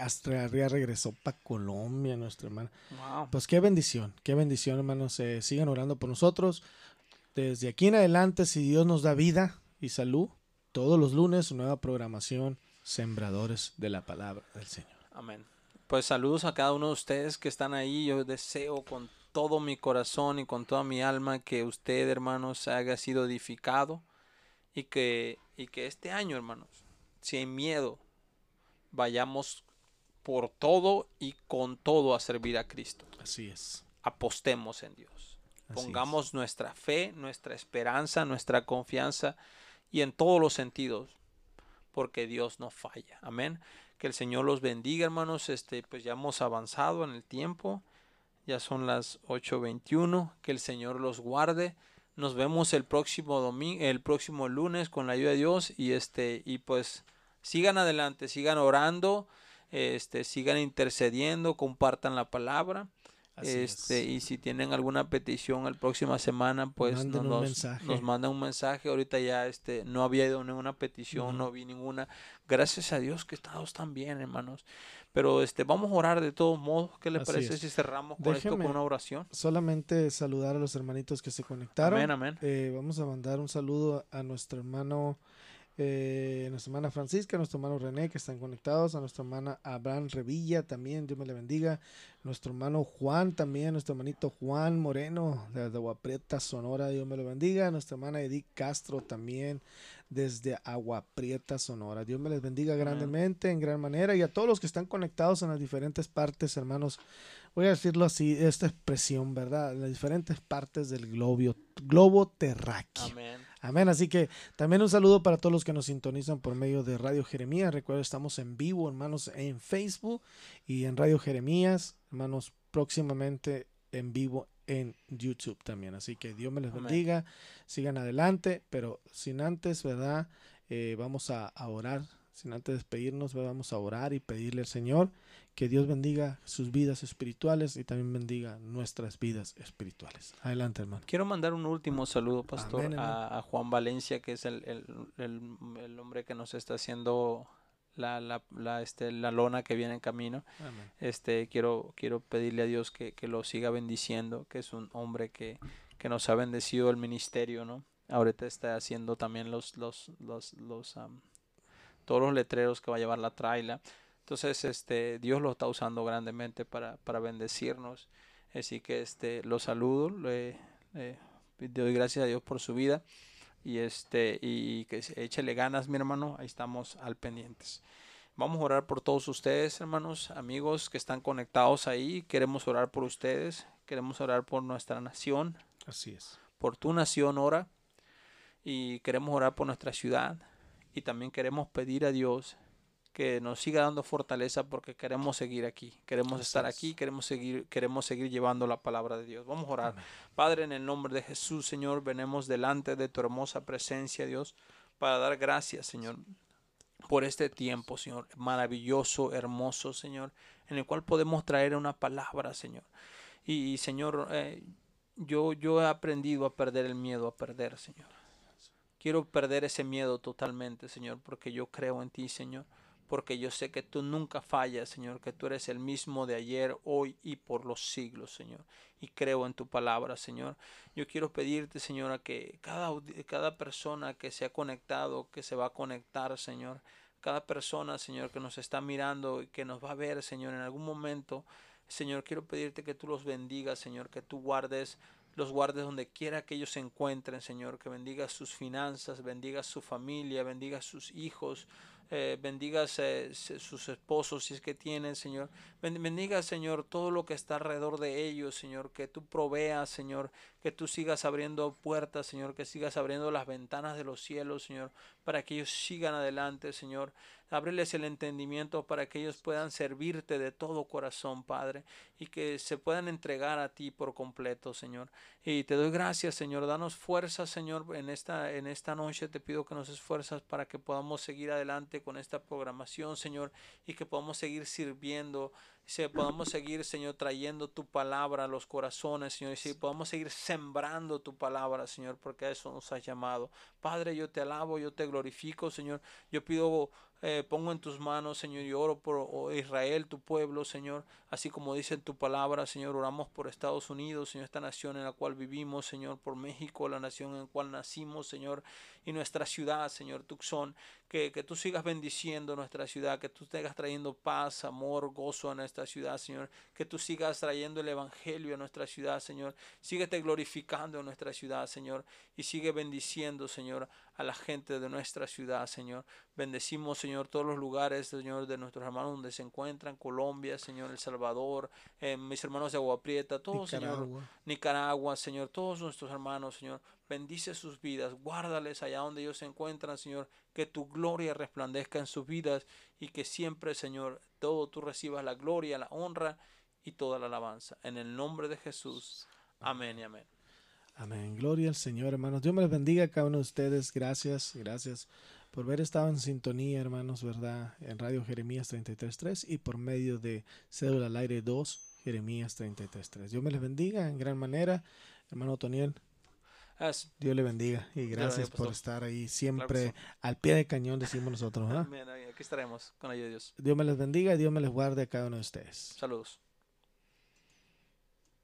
hasta arriba regresó para Colombia nuestra hermana. Wow. Pues qué bendición, qué bendición, hermanos. Eh, sigan orando por nosotros. Desde aquí en adelante, si Dios nos da vida y salud, todos los lunes, nueva programación, Sembradores de la Palabra del Señor. Amén. Pues saludos a cada uno de ustedes que están ahí. Yo deseo con todo mi corazón y con toda mi alma que usted, hermanos, haya sido edificado y que, y que este año, hermanos, sin miedo, vayamos por todo y con todo a servir a Cristo. Así es. Apostemos en Dios. así Pongamos nuestra fe, nuestra esperanza, nuestra confianza y en todos los sentidos, porque Dios no falla. Amén. Que el Señor los bendiga, hermanos. Este, pues ya hemos avanzado en el tiempo. Ya son las 8:21. Que el Señor los guarde. Nos vemos el próximo domingo, el próximo lunes con la ayuda de Dios y este y pues sigan adelante, sigan orando, este, sigan intercediendo, compartan la palabra. Así Este, es. y si tienen alguna petición la próxima semana, pues nos, nos- mandan un mensaje. Ahorita ya este, no había ido ninguna petición, no vi ninguna. Gracias a Dios que todos están bien, hermanos. Pero este, vamos a orar de todos modos. ¿Qué les Así parece es. si cerramos con esto con una oración? Solamente saludar a los hermanitos que se conectaron. Amén, amén. Eh, vamos a mandar un saludo a nuestro hermano, eh, nuestra hermana Francisca, a nuestro hermano René, que están conectados, a nuestra hermana Abraham Revilla también, Dios me le bendiga, nuestro hermano Juan también, nuestro hermanito Juan Moreno, de, de Aguaprieta, Sonora, Dios me lo bendiga, nuestra hermana Edith Castro también, desde Agua Prieta, Sonora, Dios me les bendiga grandemente, en gran manera, y a todos los que están conectados en las diferentes partes, hermanos, voy a decirlo así, esta expresión, ¿verdad? En las diferentes partes del globo, globo terráqueo. Amén. Amén. Así que también un saludo para todos los que nos sintonizan por medio de Radio Jeremías. Recuerda, estamos en vivo, hermanos, en Facebook y en Radio Jeremías, hermanos, próximamente en vivo en YouTube también. Así que Dios me les Amén. bendiga, sigan adelante, pero sin antes, ¿verdad? Eh, vamos a, a orar, sin antes despedirnos, ¿verdad? vamos a orar y pedirle al Señor que Dios bendiga sus vidas espirituales y también bendiga nuestras vidas espirituales. Adelante, hermano. Quiero mandar un último saludo, pastor, Amén, a, a Juan Valencia, que es el, el- el- el hombre que nos está haciendo la, la, la, este, la lona que viene en camino. Amén. este quiero quiero pedirle a Dios que, que lo siga bendiciendo que es un hombre que, que nos ha bendecido el ministerio no ahorita está haciendo también los los los, los todos los letreros que va a llevar la traila entonces este Dios lo está usando grandemente para, para bendecirnos así que este lo saludo le, le doy gracias a Dios por su vida y este y que échele ganas mi hermano ahí estamos al pendientes Vamos a orar por todos ustedes, hermanos, amigos que están conectados ahí. Queremos orar por ustedes. Queremos orar por nuestra nación. Así es. Por tu nación, ora. Y queremos orar por nuestra ciudad. Y también queremos pedir a Dios que nos siga dando fortaleza porque queremos seguir aquí, queremos estar es. aquí, queremos seguir, queremos seguir llevando la palabra de Dios. Vamos a orar. Amén. Padre, en el nombre de Jesús, Señor, venemos delante de tu hermosa presencia, Dios, para dar gracias, Señor, por este tiempo, Señor, maravilloso, hermoso, Señor, en el cual podemos traer una palabra, Señor. Y, Señor, eh, yo, yo he aprendido a perder el miedo a perder, Señor. Quiero perder ese miedo totalmente, Señor, porque yo creo en ti, Señor. Porque yo sé que tú nunca fallas, Señor, que tú eres el mismo de ayer, hoy y por los siglos, Señor. Y creo en tu palabra, Señor. Yo quiero pedirte, Señor, a que cada, cada persona que se ha conectado, que se va a conectar, Señor, cada persona, Señor, que nos está mirando y que nos va a ver, Señor, en algún momento, Señor, quiero pedirte que tú los bendigas, Señor, que tú guardes los guardes donde quiera que ellos se encuentren, Señor, que bendigas sus finanzas, bendigas su familia, bendigas sus hijos, eh, bendigas eh, sus esposos si es que tienen, Señor. Ben- Bendiga, Señor, todo lo que está alrededor de ellos, Señor, que tú proveas, Señor, que tú sigas abriendo puertas, Señor, que sigas abriendo las ventanas de los cielos, Señor, para que ellos sigan adelante, Señor. Ábreles el entendimiento para que ellos puedan servirte de todo corazón, Padre, y que se puedan entregar a ti por completo, Señor. Y te doy gracias, Señor. Danos fuerzas, Señor, en esta, en esta noche. Te pido que nos des fuerzas para que podamos seguir adelante con esta programación, Señor, y que podamos seguir sirviendo, se podamos seguir, Señor, trayendo tu palabra a los corazones, Señor, si podamos seguir sembrando tu palabra, Señor, porque a eso nos has llamado. Padre, yo te alabo, yo te glorifico, Señor. Yo pido, eh, pongo en tus manos, Señor, y oro por oh, Israel, tu pueblo, Señor, así como dice en tu palabra, Señor, oramos por Estados Unidos, Señor, esta nación en la cual vivimos, Señor, por México, la nación en la cual nacimos, Señor, y nuestra ciudad, Señor, Tucson, que, que tú sigas bendiciendo nuestra ciudad, que tú sigas trayendo paz, amor, gozo a nuestra ciudad, Señor, que tú sigas trayendo el Evangelio a nuestra ciudad, Señor, síguete glorificando en nuestra ciudad, Señor, y sigue bendiciendo, Señor, a la gente de nuestra ciudad, Señor. Bendecimos, Señor, todos los lugares, Señor, de nuestros hermanos donde se encuentran, Colombia, Señor, El Salvador, eh, mis hermanos de Agua Prieta, todos, Señor, Nicaragua. Nicaragua, Señor, todos nuestros hermanos, Señor, bendice sus vidas, guárdales allá donde ellos se encuentran, Señor, que tu gloria resplandezca en sus vidas y que siempre, Señor, todo tú recibas la gloria, la honra y toda la alabanza. En el nombre de Jesús. Amén y amén. Amén. Gloria al Señor, hermanos. Dios me les bendiga a cada uno de ustedes. Gracias, gracias por haber estado en sintonía, hermanos, ¿verdad? En Radio Jeremías 33.3 y por medio de Cédula al Aire 2, Jeremías 33.3. Dios me les bendiga en gran manera. Hermano Toniel, Es- Dios le bendiga y gracias por estar ahí siempre al pie del cañón, decimos nosotros. Amén, amén. Aquí estaremos con ayuda de Dios. Dios me les bendiga y Dios me les guarde a cada uno de ustedes. Saludos.